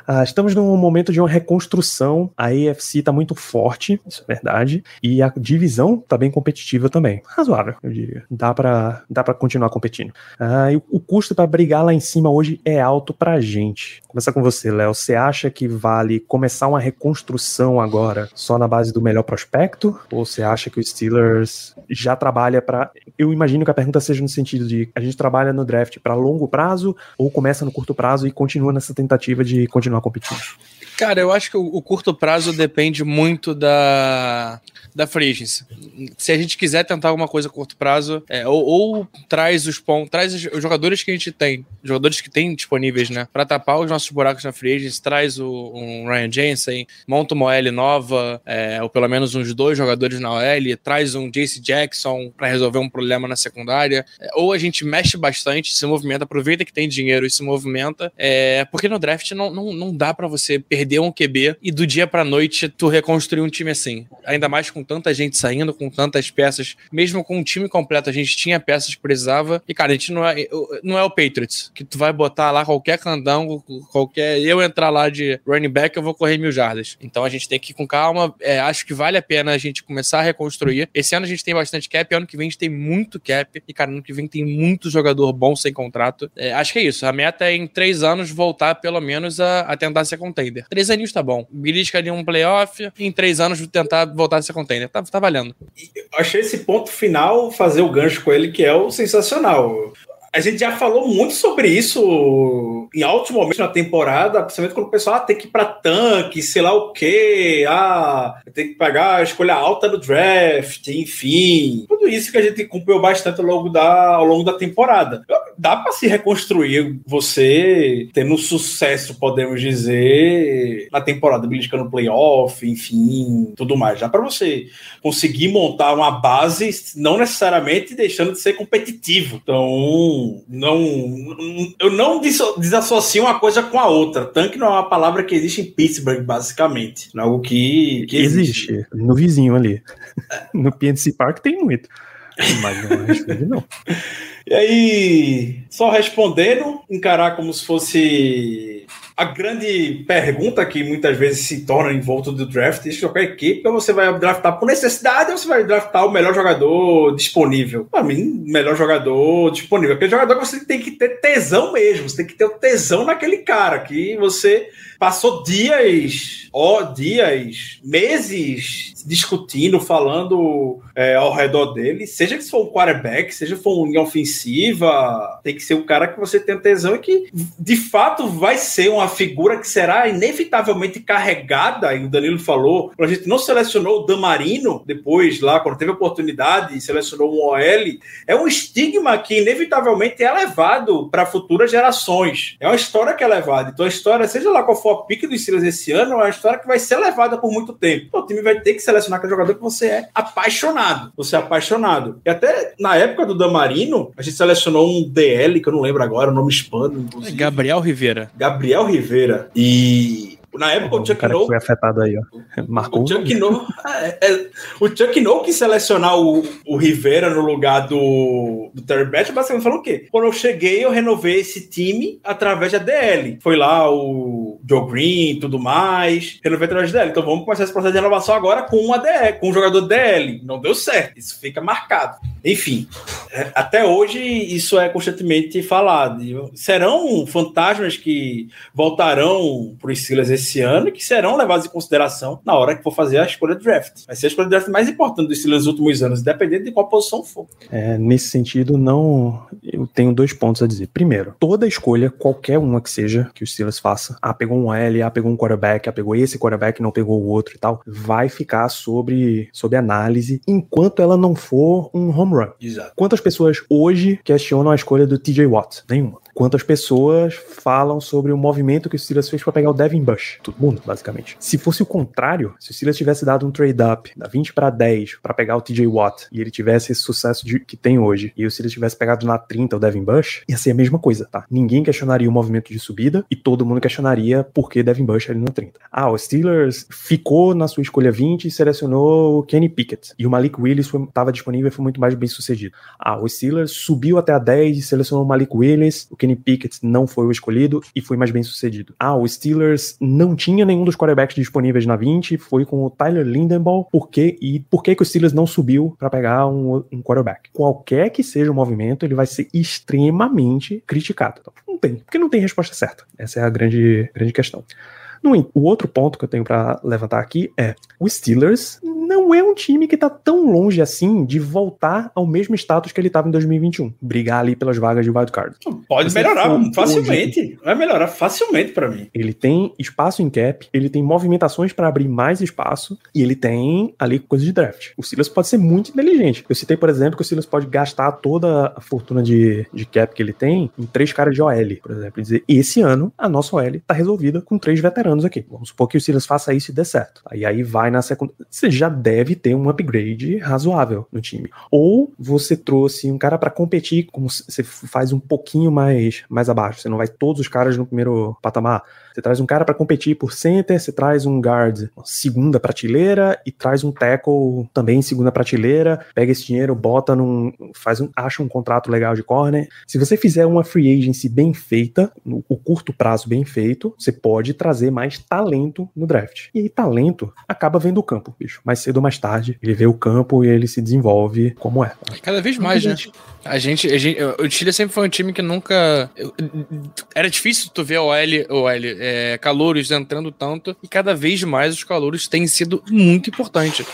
Ah, estamos num momento de uma reconstrução. A AFC tá muito forte, isso é verdade, e a divisão tá bem competitiva também. Razoável, eu diria. Dá para dá para continuar competindo. Ah, o- custo para brigar lá em cima hoje é alto pra gente. Seguinte: começar com você, Léo. Você acha que vale começar uma reconstrução agora só na base do melhor prospecto? Ou você acha que o Steelers já trabalha para. Eu imagino que a pergunta seja no sentido de a gente trabalha no draft para longo prazo ou começa no curto prazo e continua nessa tentativa de continuar competindo? Cara, eu acho que o, o curto prazo depende muito da, da free agency. Se a gente quiser tentar alguma coisa a curto prazo, é, ou, ou, traz os pontos, traz os, jogadores que a gente tem, jogadores que tem disponíveis, né, para tapar os nossos buracos na free agency, traz o, um Ryan Jensen, monta uma OL nova, é, ou pelo menos uns dois jogadores na OL, traz um Jace Jackson para resolver um problema na secundária, é, ou a gente mexe bastante, se movimenta, aproveita que tem dinheiro e se movimenta, é, porque no draft não, não, não dá para você perder perder um QB e do dia pra noite tu reconstruir um time assim. Ainda mais com tanta gente saindo, com tantas peças. Mesmo com um time completo, a gente tinha peças que precisava. E, cara, a gente não é, não é o Patriots, que tu vai botar lá qualquer candango, qualquer. Eu entrar lá de running back, eu vou correr mil jardas. Então a gente tem que ir com calma. É, acho que vale a pena a gente começar a reconstruir. Esse ano a gente tem bastante cap, ano que vem a gente tem muito cap. E, cara, ano que vem tem muito jogador bom sem contrato. É, acho que é isso. A meta é em três anos voltar pelo menos a, a tentar ser contender. Três aninhos tá bom. Belisca de um playoff, em três anos tentar voltar a ser container. Tá, tá valendo. Achei esse ponto final, fazer o gancho com ele, que é o sensacional. A gente já falou muito sobre isso em altos momentos na temporada, principalmente quando o pessoal ah, tem que ir para tanque, sei lá o quê, ah, tem que pagar a escolha alta no draft, enfim. Tudo isso que a gente cumpriu bastante ao longo da, ao longo da temporada. Dá para se reconstruir você tendo sucesso, podemos dizer, na temporada, beliscando playoff, enfim, tudo mais. Dá para você conseguir montar uma base, não necessariamente deixando de ser competitivo. Então, não, eu não desassocio uma coisa com a outra. Tanque não é uma palavra que existe em Pittsburgh, basicamente. Não é algo que, que existe. existe. No vizinho ali. no PNC Park tem muito. Mas não é não. E aí, só respondendo, encarar como se fosse a grande pergunta que muitas vezes se torna em volta do draft, de qualquer equipe, ou você vai draftar por necessidade ou você vai draftar o melhor jogador disponível. Para mim, melhor jogador disponível. Aquele jogador que você tem que ter tesão mesmo, você tem que ter o tesão naquele cara, que você passou dias, ó, dias, meses discutindo, falando é, ao redor dele, seja que for um quarterback, seja que for um linha ofensiva, tem que ser um cara que você tem tesão e que de fato vai ser uma figura que será inevitavelmente carregada, e o Danilo falou, a gente não selecionou o Damarino depois, lá, quando teve oportunidade, selecionou um OL, é um estigma que inevitavelmente é levado para futuras gerações. É uma história que é levada. Então a história, seja lá qual for a pique dos Steelers esse ano, é uma história que vai ser levada por muito tempo. Então, o time vai ter que selecionar aquele jogador que você é apaixonado. Você é apaixonado. E até na época do Damarino, a gente selecionou um DL, que eu não lembro agora, o nome hispano, inclusive. Gabriel Rivera. Gabriel Rivera. E na época, o, o Chuck No. foi afetado aí, ó. Marcou o Chuck No. É, é, o Chuck No quis selecionar o, o Rivera no lugar do, do Terry Batch, basicamente falou o quê? Quando eu cheguei, eu renovei esse time através da DL. Foi lá o Joe Green e tudo mais. Renovei através da DL. Então vamos começar esse processo de renovação agora com uma DL, com um jogador DL. Não deu certo. Isso fica marcado. Enfim, é, até hoje isso é constantemente falado. Serão fantasmas que voltarão para os Steelers esse ano que serão levados em consideração na hora que for fazer a escolha de draft. Vai ser a escolha de draft mais importante dos Steelers nos últimos anos, dependendo de qual posição for. É, nesse sentido, não. Eu tenho dois pontos a dizer. Primeiro, toda escolha, qualquer uma que seja, que o Steelers faça, ah, pegou um L, ah, pegou um quarterback, ah, pegou esse quarterback, não pegou o outro e tal, vai ficar sobre, sobre análise enquanto ela não for um home run. Exato. Quantas pessoas hoje questionam a escolha do TJ Watt? Nenhuma quantas pessoas falam sobre o movimento que o Steelers fez para pegar o Devin Bush. Todo mundo, basicamente. Se fosse o contrário, se o Steelers tivesse dado um trade up da 20 para 10 para pegar o TJ Watt e ele tivesse esse sucesso de, que tem hoje, e o Steelers tivesse pegado na 30 o Devin Bush, ia ser a mesma coisa, tá? Ninguém questionaria o movimento de subida e todo mundo questionaria por que Devin Bush ali na 30. Ah, o Steelers ficou na sua escolha 20 e selecionou o Kenny Pickett. E o Malik Willis estava disponível e foi muito mais bem sucedido. Ah, o Steelers subiu até a 10 e selecionou o Malik Willis, o Kenny Kenny Pickett não foi o escolhido e foi mais bem sucedido. Ah, o Steelers não tinha nenhum dos quarterbacks disponíveis na 20, foi com o Tyler Lindenball, por quê? E por que, que o Steelers não subiu para pegar um, um quarterback? Qualquer que seja o movimento, ele vai ser extremamente criticado. Então, não tem, porque não tem resposta certa. Essa é a grande, grande questão. No, o outro ponto que eu tenho para levantar aqui é: o Steelers não é um time que tá tão longe assim de voltar ao mesmo status que ele tava em 2021, brigar ali pelas vagas de wildcard. Pode melhorar facilmente. Hoje, Vai melhorar facilmente para mim. Ele tem espaço em cap, ele tem movimentações para abrir mais espaço e ele tem ali coisas de draft. O Steelers pode ser muito inteligente. Eu citei, por exemplo, que o Steelers pode gastar toda a fortuna de, de cap que ele tem em três caras de OL, por exemplo, e dizer: esse ano a nossa OL tá resolvida com três veteranos anos aqui. Vamos supor que o Silas faça isso e dê certo. Aí aí vai na segunda. Você já deve ter um upgrade razoável no time. Ou você trouxe um cara para competir, como você faz um pouquinho mais, mais abaixo. Você não vai todos os caras no primeiro patamar. Você traz um cara para competir por center, você traz um guard segunda prateleira e traz um tackle também segunda prateleira. Pega esse dinheiro, bota num. faz um, acha um contrato legal de corner. Se você fizer uma free agency bem feita, no o curto prazo bem feito, você pode trazer mais talento no draft. E aí, talento acaba vendo o campo, bicho. Mais cedo ou mais tarde, ele vê o campo e ele se desenvolve como é. Cada vez mais, né? A gente, a gente, o Chile sempre foi um time que nunca. Era difícil tu ver o L, o L é, calouros entrando tanto, e cada vez mais os calouros têm sido muito importantes.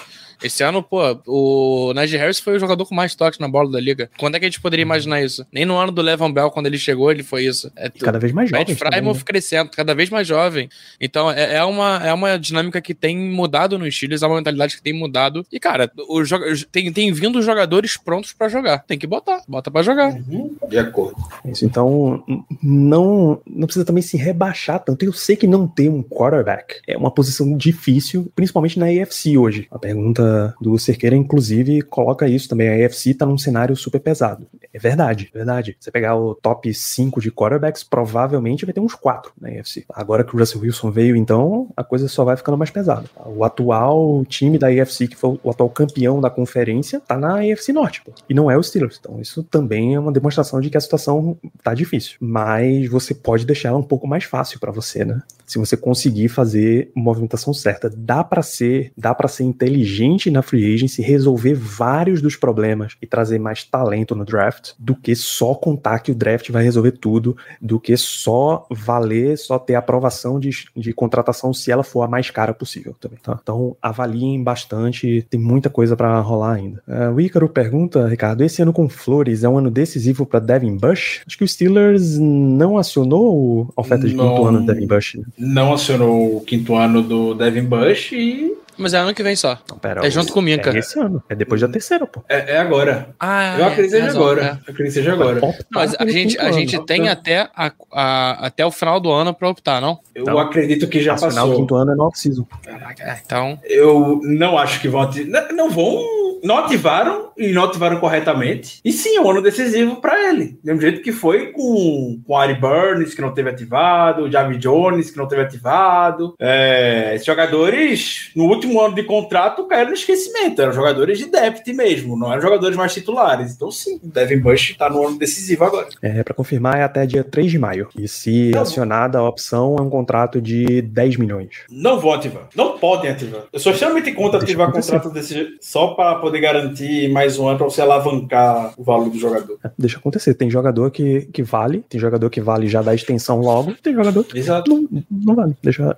Esse ano, pô, o Najee Harris foi o jogador com mais toques na bola da liga. Quando é que a gente poderia imaginar isso? Nem no ano do Levan Bell, quando ele chegou, ele foi isso. É cada vez mais jovem. Matt Frymouth né? crescendo, cada vez mais jovem. Então, é, é, uma, é uma dinâmica que tem mudado nos Steelers, é uma mentalidade que tem mudado. E, cara, o, tem, tem vindo jogadores prontos para jogar. Tem que botar, bota para jogar. Uhum. De acordo. Isso, então, não, não precisa também se rebaixar tanto. Eu sei que não ter um quarterback é uma posição difícil, principalmente na AFC hoje. A pergunta do Cerqueira, inclusive, coloca isso também. A AFC tá num cenário super pesado. É verdade, é verdade. Você pegar o top 5 de quarterbacks, provavelmente vai ter uns 4 na AFC. Agora que o Russell Wilson veio, então, a coisa só vai ficando mais pesada. O atual time da AFC, que foi o atual campeão da conferência, tá na AFC Norte. Pô. E não é o Steelers. Então, isso também é uma demonstração de que a situação tá difícil. Mas você pode deixar ela um pouco mais fácil para você, né? Se você conseguir fazer movimentação certa. Dá para ser, dá para ser inteligente na free agency resolver vários dos problemas e trazer mais talento no draft do que só contar que o draft vai resolver tudo, do que só valer, só ter aprovação de, de contratação se ela for a mais cara possível também. Tá? Então avaliem bastante, tem muita coisa para rolar ainda. Uh, o Ícaro pergunta, Ricardo, esse ano com Flores é um ano decisivo para Devin Bush? Acho que o Steelers não acionou a oferta de não, quinto ano do Devin Bush. Né? Não acionou o quinto ano do Devin Bush e mas é ano que vem só. Não, pera, é junto com o Minka. É esse ano. É depois da terceira, pô. É, é agora. Ah, eu acredito que seja agora. É. Eu acredito seja agora. Mas a gente, a gente tem até, a, a, até o final do ano pra optar, não? Eu então, acredito que já passou. final do quinto ano é não preciso. Caraca, é, então. Eu não acho que vão. Não, não vão. Não ativaram e não ativaram corretamente. E sim, é um ano decisivo para ele. Do mesmo jeito que foi com, com Ari Burns, que não teve ativado, o Javi Jones, que não teve ativado. É, esses jogadores, no último último ano de contrato caíram no esquecimento. Eram jogadores de depth mesmo, não eram jogadores mais titulares. Então, sim, o Devin Bush está no ano decisivo agora. É, para confirmar, é até dia 3 de maio. E se não. acionada a opção, é um contrato de 10 milhões. Não vão ativar. Não podem ativar. Eu sou extremamente contra Deixa ativar contrato desse só para poder garantir mais um ano para você alavancar o valor do jogador. É, deixa acontecer. Tem jogador que, que vale, tem jogador que vale já da extensão logo, tem jogador que Exato. Não, não vale. Deixa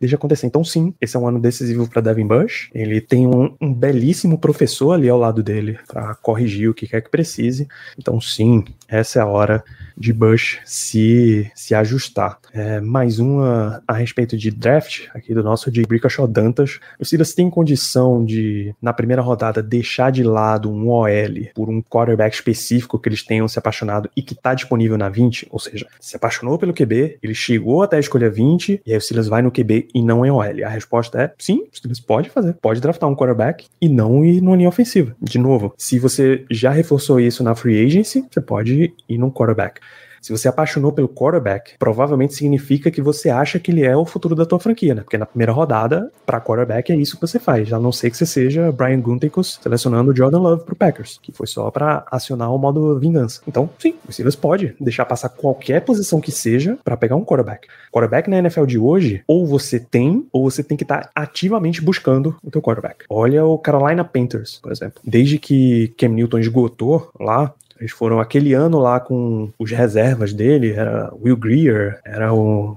deixa acontecer. Então, sim, esse é um ano decisivo para Devin Bush. Ele tem um, um belíssimo professor ali ao lado dele para corrigir o que quer que precise. Então, sim, essa é a hora de Bush se, se ajustar. É, mais uma a respeito de draft, aqui do nosso de Brickashaw Dantas. O Silas tem condição de, na primeira rodada, deixar de lado um OL por um quarterback específico que eles tenham se apaixonado e que está disponível na 20? Ou seja, se apaixonou pelo QB, ele chegou até a escolha 20, e aí o Silas vai no QB e não em OL. A resposta é sim, o Silas pode fazer. Pode draftar um quarterback e não ir numa linha ofensiva. De novo, se você já reforçou isso na free agency, você pode ir num quarterback. Se você apaixonou pelo quarterback, provavelmente significa que você acha que ele é o futuro da tua franquia, né? Porque na primeira rodada, pra quarterback, é isso que você faz. A não ser que você seja Brian Guntekos selecionando Jordan Love pro Packers, que foi só pra acionar o modo vingança. Então, sim, o pode deixar passar qualquer posição que seja pra pegar um quarterback. Quarterback na NFL de hoje, ou você tem, ou você tem que estar ativamente buscando o teu quarterback. Olha o Carolina Panthers, por exemplo. Desde que Cam Newton esgotou lá, eles foram aquele ano lá com os reservas dele, era Will Greer, era o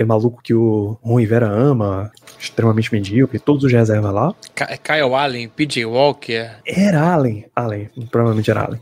aquele maluco que o Ron Rivera ama, extremamente medíocre, todos os reservas lá. Ka- Kyle Allen, PJ Walker. Era Allen, Allen, provavelmente era Allen.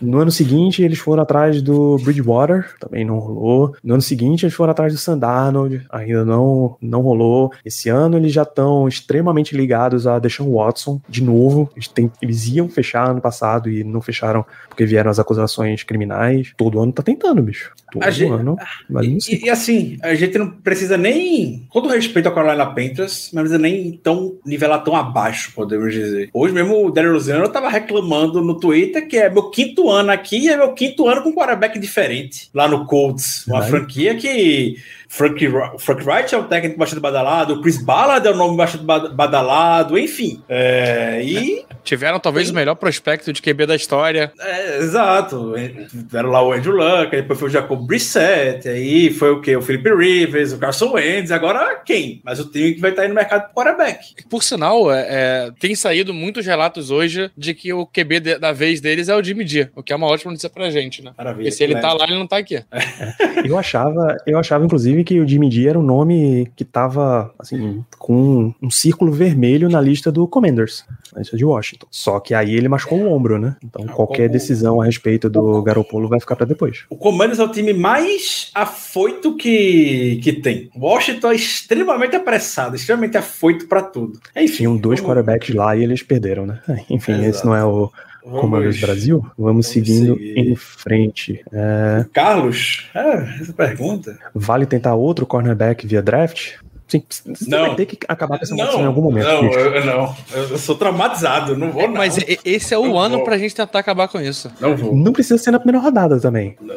No ano seguinte, eles foram atrás do Bridgewater, também não rolou. No ano seguinte, eles foram atrás do Sandarnold, ainda não, não rolou. Esse ano, eles já estão extremamente ligados a Deshaun Watson, de novo. Eles, tem- eles iam fechar ano passado e não fecharam porque vieram as acusações criminais. Todo ano tá tentando, bicho. Todo A gente- ano. Mas não E, sei. e, assim, a gente não precisa nem, com todo respeito ao Carolina Panthers, não precisa nem tão nivelar tão abaixo, podemos dizer. Hoje mesmo o Daryl Roziano tava reclamando no Twitter que é meu quinto ano aqui e é meu quinto ano com um quarterback diferente lá no Colts, uma franquia que Frank, Frank Wright é um técnico bastante badalado, o Chris Ballard é um nome bastante ba- badalado, enfim. É, e Tiveram talvez Sim. o melhor prospecto de QB da história. é, exato. Tiveram lá o Andrew Luck, aí depois foi o Jacob Brissett, aí foi o quê? O Felipe Rivers, o Carson Wentz, agora quem? Mas o time que vai estar aí no mercado pro quarterback. Por sinal, é, é, tem saído muitos relatos hoje de que o QB de- da vez deles é o Jimmy G, o que é uma ótima notícia pra gente, né? Maravilha. Porque se ele tá lá, ele não tá aqui. Eu achava, eu achava, inclusive, que o Jimmy G era um nome que tava, assim, com um círculo vermelho na lista do Commanders, na lista de Washington. Só que aí ele machucou o ombro, né? Então Ah, qualquer como- decisão a respeito do Garoppolo vai ficar pra depois. O Commanders é o time mais afoito que, que tem. Washington é extremamente apressado, extremamente afoito pra tudo. Enfim, Tinham dois vamos- quarterbacks lá e eles perderam, né? Enfim, Exato. esse não é o vamos- Commanders Brasil. Vamos, seguindo seguir. em frente. É, Carlos, é, essa pergunta. vale tentar outro cornerback via draft? Sim, você Não. vai ter que acabar com essa Não, maldição em algum momento. não, eu, não. Eu, sou traumatizado, não vou não. Mas e- esse é o Não ano vou. pra gente tentar acabar com isso. Não vou. Não precisa ser na primeira rodada também. Não.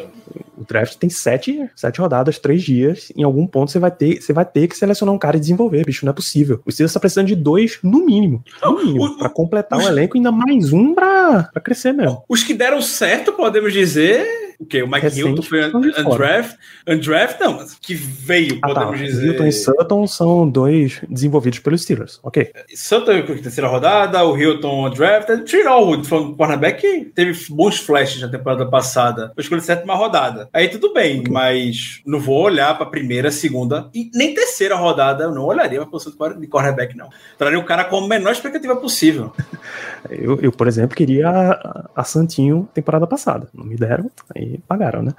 O draft tem sete, sete rodadas, três dias. Em algum ponto você vai ter, você vai ter que selecionar um cara e desenvolver, bicho. Não é possível. O Steelers tá precisando de dois, no mínimo. No mínimo. o- pra completar o os- elenco, ainda mais um pra, pra crescer mesmo. Os que deram certo, podemos dizer. O quê? O Mike Recente, Hilton foi undraft. Undraft, não, mas que veio, Ah, tá. podemos dizer. Hilton e Sutton são dois desenvolvidos pelos Steelers. Ok. Santa com a terceira rodada, o Hilton undrafted. Trey Norwood foi um cornerback que teve bons flashes na temporada passada. Foi escolhido sétima rodada. Aí tudo bem, mas não vou olhar pra primeira, segunda e nem terceira rodada. Eu não olharia pra posição de cornerback, não. Traria o cara com a menor expectativa possível. Eu, eu, por exemplo, queria a Santinho temporada passada. Não me deram, aí pagaram, né?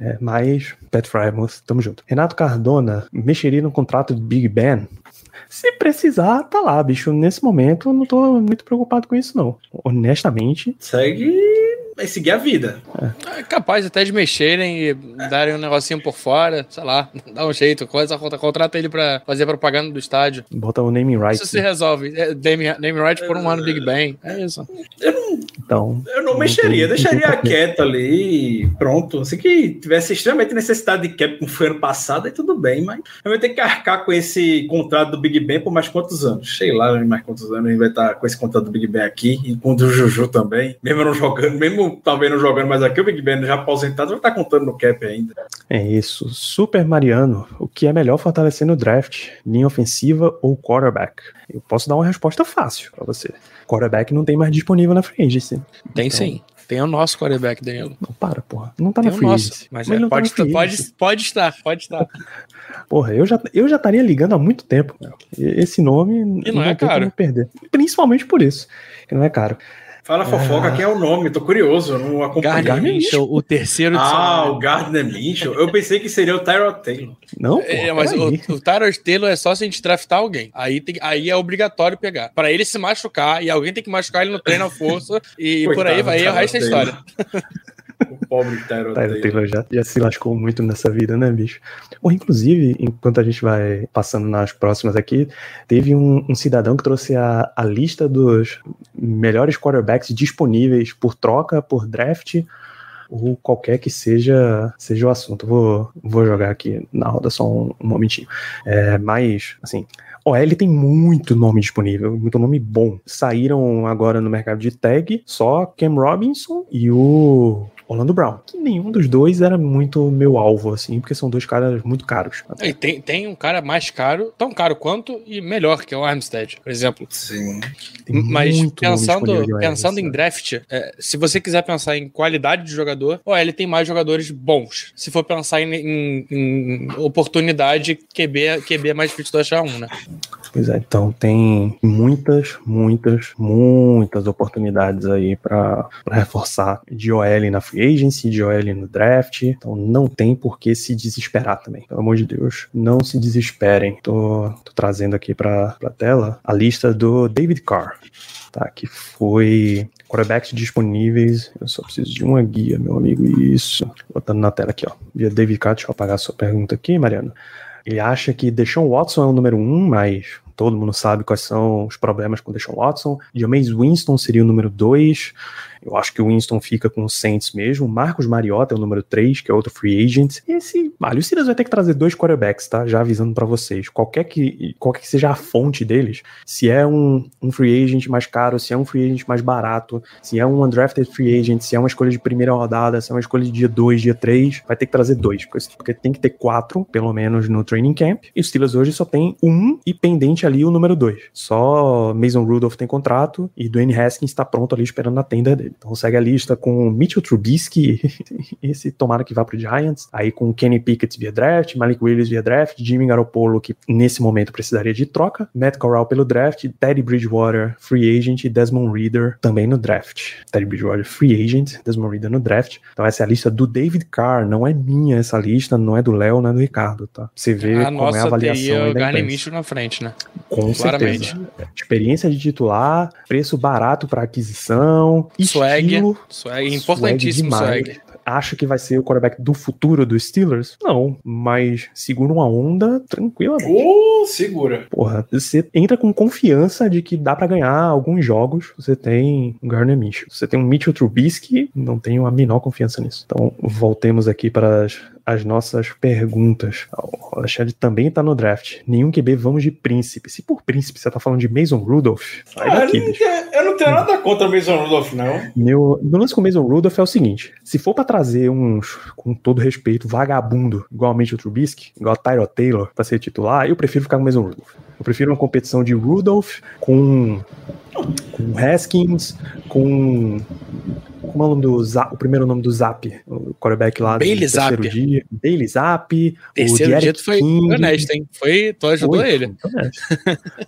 É, mas, Pat Frymouth, tamo junto. Renato Cardona mexeria no contrato do Big Ben? Se precisar, tá lá, bicho. Nesse momento, eu não tô muito preocupado com isso, não. Honestamente, Segue. Vai seguir a vida. É capaz até de mexerem e darem um negocinho por fora, sei lá, dá um jeito, coisa, contra- contrata ele pra fazer propaganda do estádio. bota o naming rights. Isso se resolve. É, name, name right por um ano Big Bang. É isso. Então, Eu não Não mexeria, tem- deixaria não quieto ali e pronto. Se que tivesse extremamente necessidade de cap como foi ano passado, aí tudo bem, mas eu vou ter que arcar com esse contrato do Big Ben por mais quantos anos? Sei lá, mais quantos anos a gente vai estar com esse contrato do Big Ben aqui e com o do Juju também. Mesmo eu não jogando, mesmo talvez não jogando mais aqui, o Big Ben já aposentado vai estar contando no cap ainda. é isso. Super Mariano, o que é melhor fortalecer no draft? Linha ofensiva ou quarterback? Eu posso dar uma resposta fácil pra você. Quarterback não tem mais disponível na free agency. Tem Então, sim. Tem o nosso quarterback, Danilo. Não, para, porra. Não tá Tem na o free nosso. Mas, ele é, não tá pode, na free pode, pode estar, pode estar. Porra, eu já, eu já estaria ligando há muito tempo. E- Esse nome E não é tem caro. como perder. Principalmente por isso. Que não é caro. Fala fofoca, quem é o nome? Tô curioso, eu não acompanhei. Gardner Mitchell, o terceiro de Ah, o Gardner Mitchell. Eu pensei que seria o Tyrod Taylor. Não, É, mas o, o Tyrod Taylor é só se a gente draftar alguém. Aí, tem, aí é obrigatório pegar. Pra ele se machucar, e alguém tem que machucar ele no treino à força, e por aí Coitado vai, aí o resto é história. O pobre Tyler Taylor. Taylor já, já se lascou muito nessa vida, né, bicho? Ou, inclusive, enquanto a gente vai passando nas próximas aqui, teve um, um cidadão que trouxe a, a lista dos melhores quarterbacks disponíveis por troca, por draft, ou qualquer que seja, seja o assunto. Vou, vou jogar aqui na roda só um, um momentinho. É, mas, assim, OL tem muito nome disponível, muito nome bom. Saíram agora no mercado de tag só Cam Robinson e o Orlando Brown. Que nenhum dos dois era muito meu alvo, assim, porque são dois caras muito caros. E tem, tem um cara mais caro, tão caro quanto e melhor, que é o Armstead, por exemplo. Sim. Tem Mas pensando, pensando em draft, é, se você quiser pensar em qualidade de jogador, o ele tem mais jogadores bons. Se for pensar em, em- em oportunidade, QB, QB é mais difícil de achar um, né? Pois é, então tem muitas, muitas, muitas oportunidades aí pra pra reforçar de OL na free agency, de OL no draft. Então não tem por que se desesperar também. Pelo amor de Deus, não se desesperem. Tô, tô trazendo aqui pra, pra tela a lista do David Carr. Tá, que foi quarterbacks disponíveis. Eu só preciso de uma guia, meu amigo. Isso. Botando na tela aqui, ó. Via David Carr, deixa eu apagar a sua pergunta aqui, Mariano. Ele acha que Deshaun Watson é o número um, mas todo mundo sabe quais são os problemas com Deshaun Watson. Jameis Winston seria o número dois. Eu acho que o Winston fica com o Saints mesmo. Marcos Mariota é o número 3, que é outro free agent. Esse. Ah, o Steelers vai ter que trazer dois quarterbacks, tá? Já avisando pra vocês. Qualquer que, qualquer que seja a fonte deles, se é um, um free agent mais caro, se é um free agent mais barato, se é um undrafted free agent, se é uma escolha de primeira rodada, se é uma escolha de dia 2, dia 3, vai ter que trazer dois. Porque tem que ter quatro, pelo menos, no training camp. E o Steelers hoje só tem um e pendente ali o número 2. Só Mason Rudolph tem contrato e Dwayne Haskins está pronto ali esperando na tenda dele. Então segue a lista com Mitchell Trubisky, esse tomara que vá pro Giants, aí com Kenny Pickett via draft, Malik Willis via draft, Jimmy Garoppolo, que nesse momento precisaria de troca, Matt Corral pelo draft, Teddy Bridgewater, free agent, e Desmond Reader também no draft. Teddy Bridgewater, free agent, Desmond Reader no draft. Então essa é a lista do David Carr, não é minha essa lista, não é do Léo, não é do Ricardo, tá? Você vê a como é a nossa avaliação teria aí o Garner. Mitchell na frente, né? Com Claramente. certeza. Experiência de titular, preço barato para aquisição, Swag. estilo, Swag, importantíssimo demais. swag. Acha que vai ser o quarterback do futuro dos Steelers? Não, mas segura uma onda tranquilamente. Uh, segura. Porra, você entra com confiança de que dá pra ganhar alguns jogos. Você tem um Garner Mitchell. Você tem um Mitchell Trubisky, não tenho a menor confiança nisso. Então, voltemos aqui para as, as nossas perguntas. O Alexandre também tá no draft. Nenhum QB, vamos de príncipe. Se por príncipe você tá falando de Mason Rudolph, sai Ah, eu, daqui, não, bicho. tenho- eu não tenho nada contra o Mason Rudolph, não. Meu, meu lance com o Mason Rudolph é o seguinte: se for pra trazer uns, com todo respeito, vagabundo, igualmente o Trubisky, igual a Tyro Taylor, pra ser titular, eu prefiro ficar com o Mason Rudolph. Eu prefiro uma competição de Rudolph com, com Haskins, com. Como é o nome do Zap, o primeiro nome do Zap? O quarterback lá Bailey do terceiro Zappi. dia. Bailey Zap. Terceiro Derek dito foi King. honesto, hein? Foi, tu ajudou Foi, ele.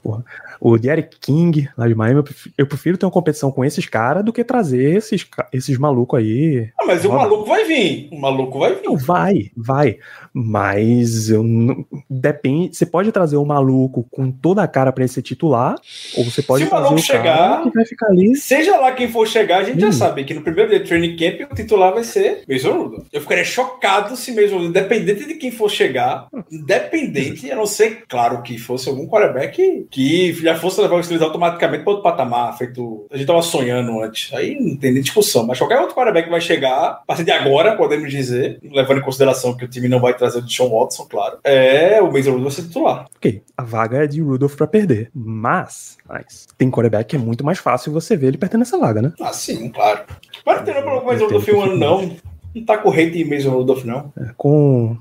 foi. O Derek King, lá de Miami, eu prefiro, eu prefiro ter uma competição com esses caras do que trazer esses, esses malucos aí. Ah, mas o maluco vai vir. O maluco vai vir. Não, vai, vai. Mas eu não. Depende. Você pode trazer o maluco com toda a cara pra ele ser titular, ou você pode Se o maluco o cara chegar- que vai ficar ali. Seja lá quem for chegar, a gente já Hum. sabe que no primeiro dia de training camp o titular vai ser Mason Rudolph. Eu ficaria chocado se Rudolph, independente de quem for chegar, independente, a não ser, claro, que fosse algum quarterback que já fosse levar o Steelers automaticamente para outro patamar, feito. A gente tava sonhando antes. Aí não tem nem discussão. Mas qualquer outro quarterback vai chegar, a partir de agora, podemos dizer, levando em consideração que o time não vai trazer o Sean Watson, claro, é o Mason Rudolph vai ser titular. Ok, a vaga é de Rudolph pra perder. Mas, mas tem quarterback que é muito mais fácil você ver ele perdendo essa vaga, né? Ah, sim, claro. Mas não tem não pelo Mason Rudolph um ano, não. Não tá com hate em Mason Rudolph, não. com,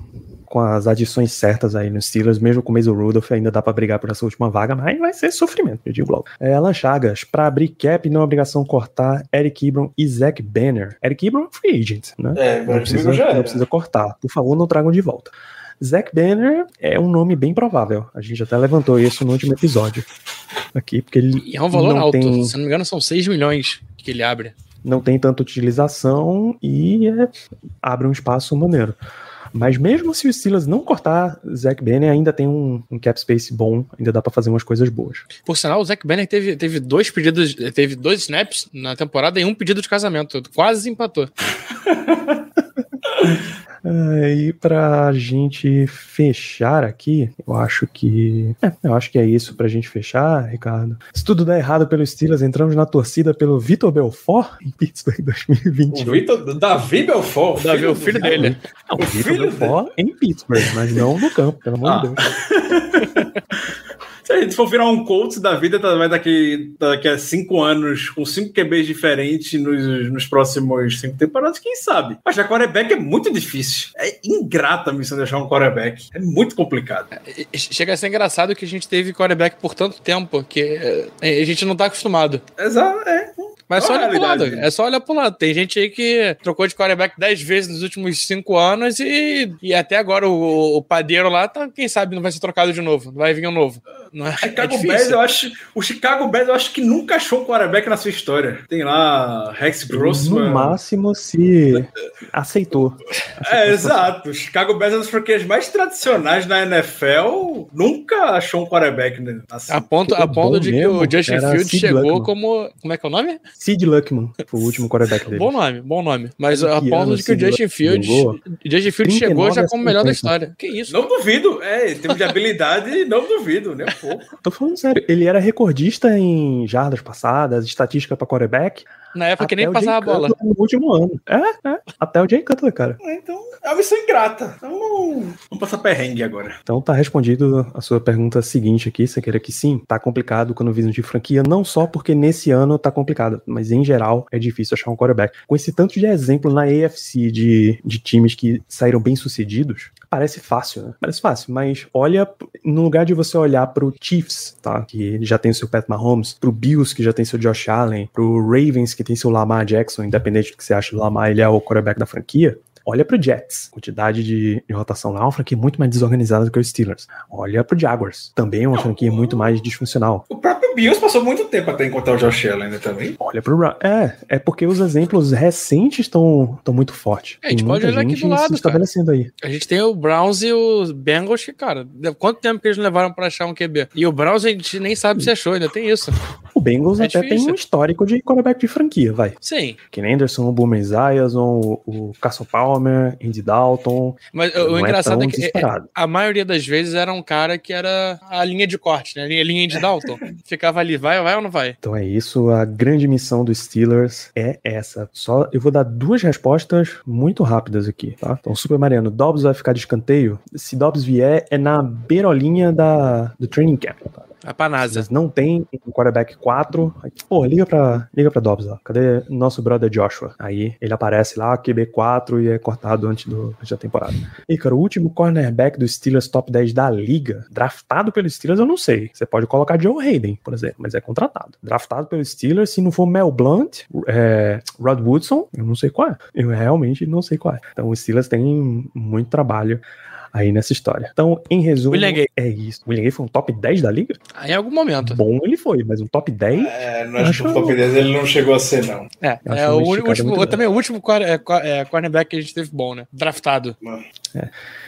com as adições certas aí nos Steelers, mesmo com o Mason Rudolph, ainda dá pra brigar por essa última vaga, mas vai ser sofrimento, eu digo logo. É, Alan Chagas, pra abrir cap, não é obrigação cortar Eric Ebron e Zach Banner. Eric Ebron é free agent, né? É, Não precisa, já não precisa cortar. Por favor, não tragam de volta. Zach Banner é um nome bem provável. A gente até levantou isso no último episódio. Aqui, porque ele E é um valor alto. tem- Se não me engano, são 6 milhões que ele abre. Não tem tanta utilização e é, abre um espaço maneiro. Mas mesmo se o Steelers não cortar Zach Banner, ainda tem um, um cap space bom, ainda dá pra fazer umas coisas boas. Por sinal, o Zac Banner teve, teve dois pedidos, teve dois snaps na temporada e um pedido de casamento. Quase empatou. É, e pra gente fechar aqui, eu acho que. É, eu acho que é isso pra gente fechar, Ricardo. Se tudo der errado pelo Steelers, entramos na torcida pelo Vitor Belfort em Pittsburgh O 2021. Vitor, Davi Belfort. Davi, o filho dele. Não, o Vitor filho Belfort em Pittsburgh, mas não no campo, pelo amor Ah. de Deus. Se a gente for virar um Colts da vida, vai daqui, daqui a cinco anos, com cinco QBs diferentes nos, nos próximos cinco temporadas, quem sabe? Mas a quarterback é muito difícil. É ingrata a missão de achar um quarterback. É muito complicado. E- Chega a ser engraçado que a gente teve quarterback por tanto tempo que eh, a gente não tá acostumado. Exato, é. Mas é só olhar pro lado. É só olhar pro lado. Tem gente aí que trocou de quarterback 10 vezes nos últimos 5 anos e, e até agora o, o padeiro lá, tá, quem sabe não vai ser trocado de novo. Não vai vir um novo. Não é, é Chicago Bears, difícil. eu acho. O Chicago Bears, eu acho que nunca achou um quarterback na sua história. Tem lá Rex No Grossman. máximo, se aceitou. É, exato. O Chicago Bears é uma das franquias mais tradicionais na NFL. Nunca achou um quarterback né? assim. A ponto, a ponto de que mesmo o Justin Fields chegou Luckman. como. Como é que é o nome? Sid Luckman foi o último quarterback dele. Bom nome, bom nome. Mas a ponto de que o Justin Fields. jogou? Justin Fields 39 chegou já como o melhor da 50. história. Que isso? Não duvido. É, em termos de habilidade, não duvido, um pouco. Tô falando sério, ele era recordista em jardas passadas, estatística pra quarterback. Na época que nem passava a bola. No último ano. É, é. Até o Jay Cutler, cara. É, Então, é uma missão ingrata. Então, não- vamos passar perrengue agora. Então tá respondido a sua pergunta seguinte aqui, você queira que sim, tá complicado quando visam de franquia, não só porque nesse ano tá complicado, mas em geral é difícil achar um quarterback. Com esse tanto de exemplo na AFC de, de times que saíram bem sucedidos, parece fácil, né? Parece fácil, mas olha, no lugar de você olhar pro Chiefs, tá? Que já tem o seu Pat Mahomes, pro Bills, que já tem seu Josh Allen, pro Ravens, que tem seu Lamar Jackson, independente do que você acha do Lamar, ele é o quarterback da franquia. Olha pro Jets, quantidade de, de rotação lá, é uma franquia muito mais desorganizada do que o Steelers. Olha pro Jaguars, também é uma franquia muito mais disfuncional. O próprio Bills passou muito tempo até encontrar o Josh Allen né, também. Olha pro Ra- É, é porque os exemplos recentes estão muito fortes. É, a gente Tem pode olhar aqui do lado, se estabelecendo aí. A gente tem o Browns e os Bengals que, cara, quanto tempo que eles levaram pra achar um QB? E o Browns a gente nem sabe se achou, ainda tem isso. O Bengals É até difícil. tem um histórico de quarterback de franquia, vai. Sim, Ken Anderson, o Boomer Esiason, o, o Castle Palmer, Andy Dalton. mas o é engraçado tão é que é, a maioria das vezes era um cara que era a linha de corte, né? A linha, linha de Dalton. Ficava ali, vai, vai ou não vai? Então é isso, a grande missão dos Steelers é essa. Só eu vou dar duas respostas muito rápidas aqui, tá? Então, Super Mariano, Dobbs vai ficar de escanteio? Se Dobbs vier, é na beirolinha da, do training camp. Tá? Mas não tem um quarterback 4. Aí, Pô, liga pra, liga pra Dobbs lá. Cadê nosso brother Joshua? Aí ele aparece lá, QB4 e é cortado antes, do, antes da temporada. E, cara, o último cornerback dos Steelers top 10 da liga, draftado pelos Steelers, eu não sei. Você pode colocar Joe Hayden, por exemplo, mas é contratado. Draftado pelos Steelers, se não for Mel Blunt, é, Rod Woodson, eu não sei qual é. Eu realmente não sei qual é. Então os Steelers têm muito trabalho aí nessa história. Então, em resumo, William Gay. é isso. William Gay foi um top 10 da liga? Aí em algum momento. Bom ele foi, mas um top 10? É, não acho acho que o top 10 ele não chegou a ser, não. É, é o último, também o último é, é, cornerback que a gente teve bom, né? Draftado.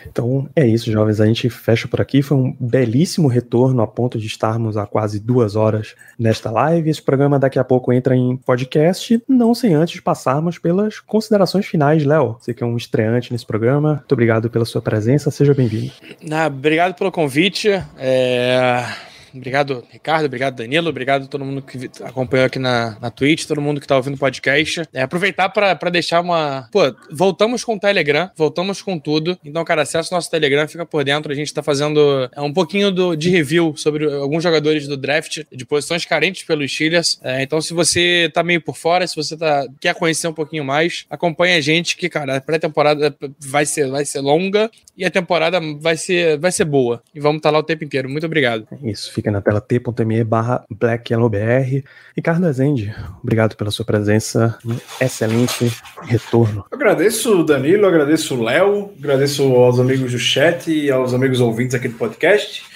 Então é isso, jovens. A gente fecha por aqui. Foi um belíssimo retorno a ponto de estarmos há quase duas horas nesta live. Esse programa daqui a pouco entra em podcast, não sem antes passarmos pelas considerações finais, Léo. Você que é um estreante nesse programa, muito obrigado pela sua presença. Seja bem-vindo. Ah, obrigado pelo convite. É, Obrigado, Ricardo. Obrigado, Danilo. Obrigado a todo mundo que acompanhou aqui na, na Twitch, todo mundo que tá ouvindo o podcast. É, aproveitar para deixar uma. Pô, voltamos com o Telegram, voltamos com tudo. Então, cara, acessa o nosso Telegram, fica por dentro. A gente tá fazendo é, um pouquinho do, de review sobre alguns jogadores do draft, de posições carentes pelos Steelers. É, então, se você tá meio por fora, se você tá, quer conhecer um pouquinho mais, acompanha a gente, que, cara, a pré-temporada vai ser, vai ser longa e a temporada vai ser, vai ser boa. E vamos estar lá o tempo inteiro. Muito obrigado. É Isso, fica na tela t.me barra blackyellowbr. Ricardo Azende, obrigado pela sua presença. Um excelente retorno. Eu agradeço o Danilo, agradeço o Léo, agradeço aos amigos do chat e aos amigos ouvintes aqui do podcast.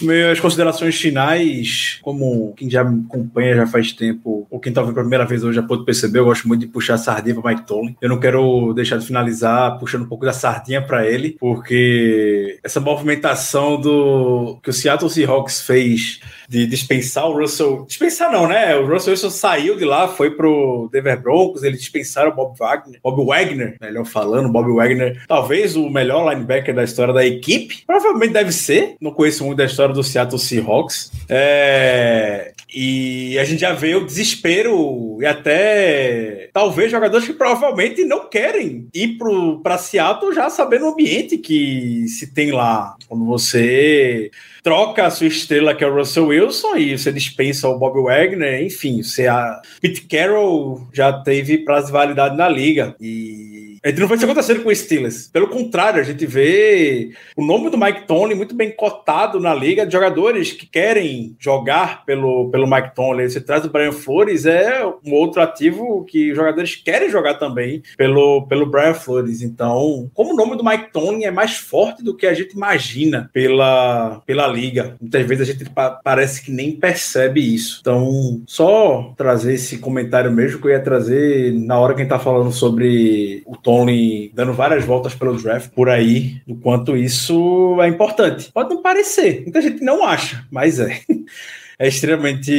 Minhas considerações finais, como quem já me acompanha já faz tempo, ou quem tá pela primeira vez hoje já pode perceber, eu gosto muito de puxar a sardinha para Mike Tomlin. Eu não quero deixar de finalizar puxando um pouco da sardinha para ele, porque essa movimentação do que o Seattle Seahawks fez de dispensar o Russell. Dispensar não, né? O Russell Wilson saiu de lá, foi pro Denver Broncos, eles dispensaram o Bob Wagner, Bob Wagner, melhor falando, Bob Wagner, talvez o melhor linebacker da história da equipe. Provavelmente deve ser. Não conheço muito da história do Seattle Seahawks. É... E a gente já vê o desespero e até talvez jogadores que provavelmente não querem ir para Seattle já sabendo o ambiente que se tem lá. Quando você troca a sua estrela, que é o Russell Wilson, e você dispensa o Bob Wagner, enfim, você a Pete Carroll já teve prazo de validade na liga. E a gente não vê isso acontecendo com o Steelers. Pelo contrário, a gente vê o nome do Mike Tony muito bem cotado na liga de jogadores que querem jogar pelo, pelo Mike Tony. Você traz o Brian Flores, é um outro ativo que os jogadores querem jogar também pelo, pelo Brian Flores. Então, como o nome do Mike Tony é mais forte do que a gente imagina pela, pela liga, muitas vezes a gente pa parece que nem percebe isso. Então, só trazer esse comentário mesmo que eu ia trazer na hora que a gente tá falando sobre o Tony Conley dando várias voltas pelo draft por aí, o quanto isso é importante. Pode não parecer, muita gente não acha, mas é. é extremamente,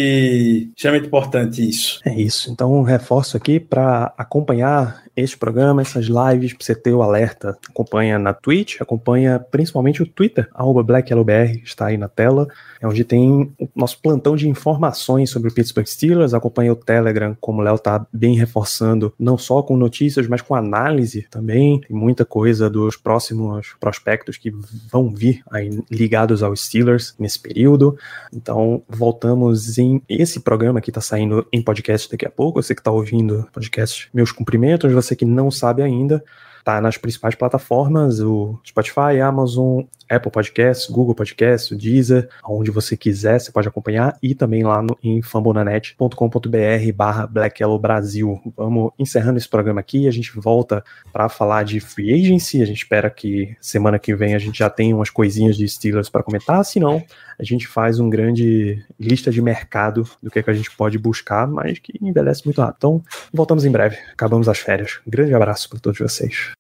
extremamente importante isso. É isso. Então, reforço aqui para acompanhar este programa, essas lives, para você ter o alerta. Acompanha na Twitch, acompanha principalmente o Twitter, BlackYellowBR, está aí na tela, é onde tem o nosso plantão de informações sobre o Pittsburgh Steelers. Acompanha o Telegram, como o Léo está bem reforçando, não só com notícias, mas com análise também. Tem muita coisa dos próximos prospectos que vão vir aí ligados aos Steelers nesse período. Então, voltamos em esse programa que está saindo em podcast daqui a pouco. Você que está ouvindo podcast, meus cumprimentos. Você que não sabe ainda, tá nas principais plataformas, o Spotify, Amazon, Apple Podcasts, Google Podcasts, o Deezer, onde você quiser, você pode acompanhar, e também lá no, em fambonanet.com.br barra Black Yellow Brasil. Vamos encerrando esse programa aqui, a gente volta para falar de free agency, a gente espera que semana que vem a gente já tenha umas coisinhas de Steelers para comentar, se não, a gente faz um grande lista de mercado do que, é que a gente pode buscar, mas que envelhece muito rápido. Então, voltamos em breve, acabamos as férias. Grande abraço para todos vocês.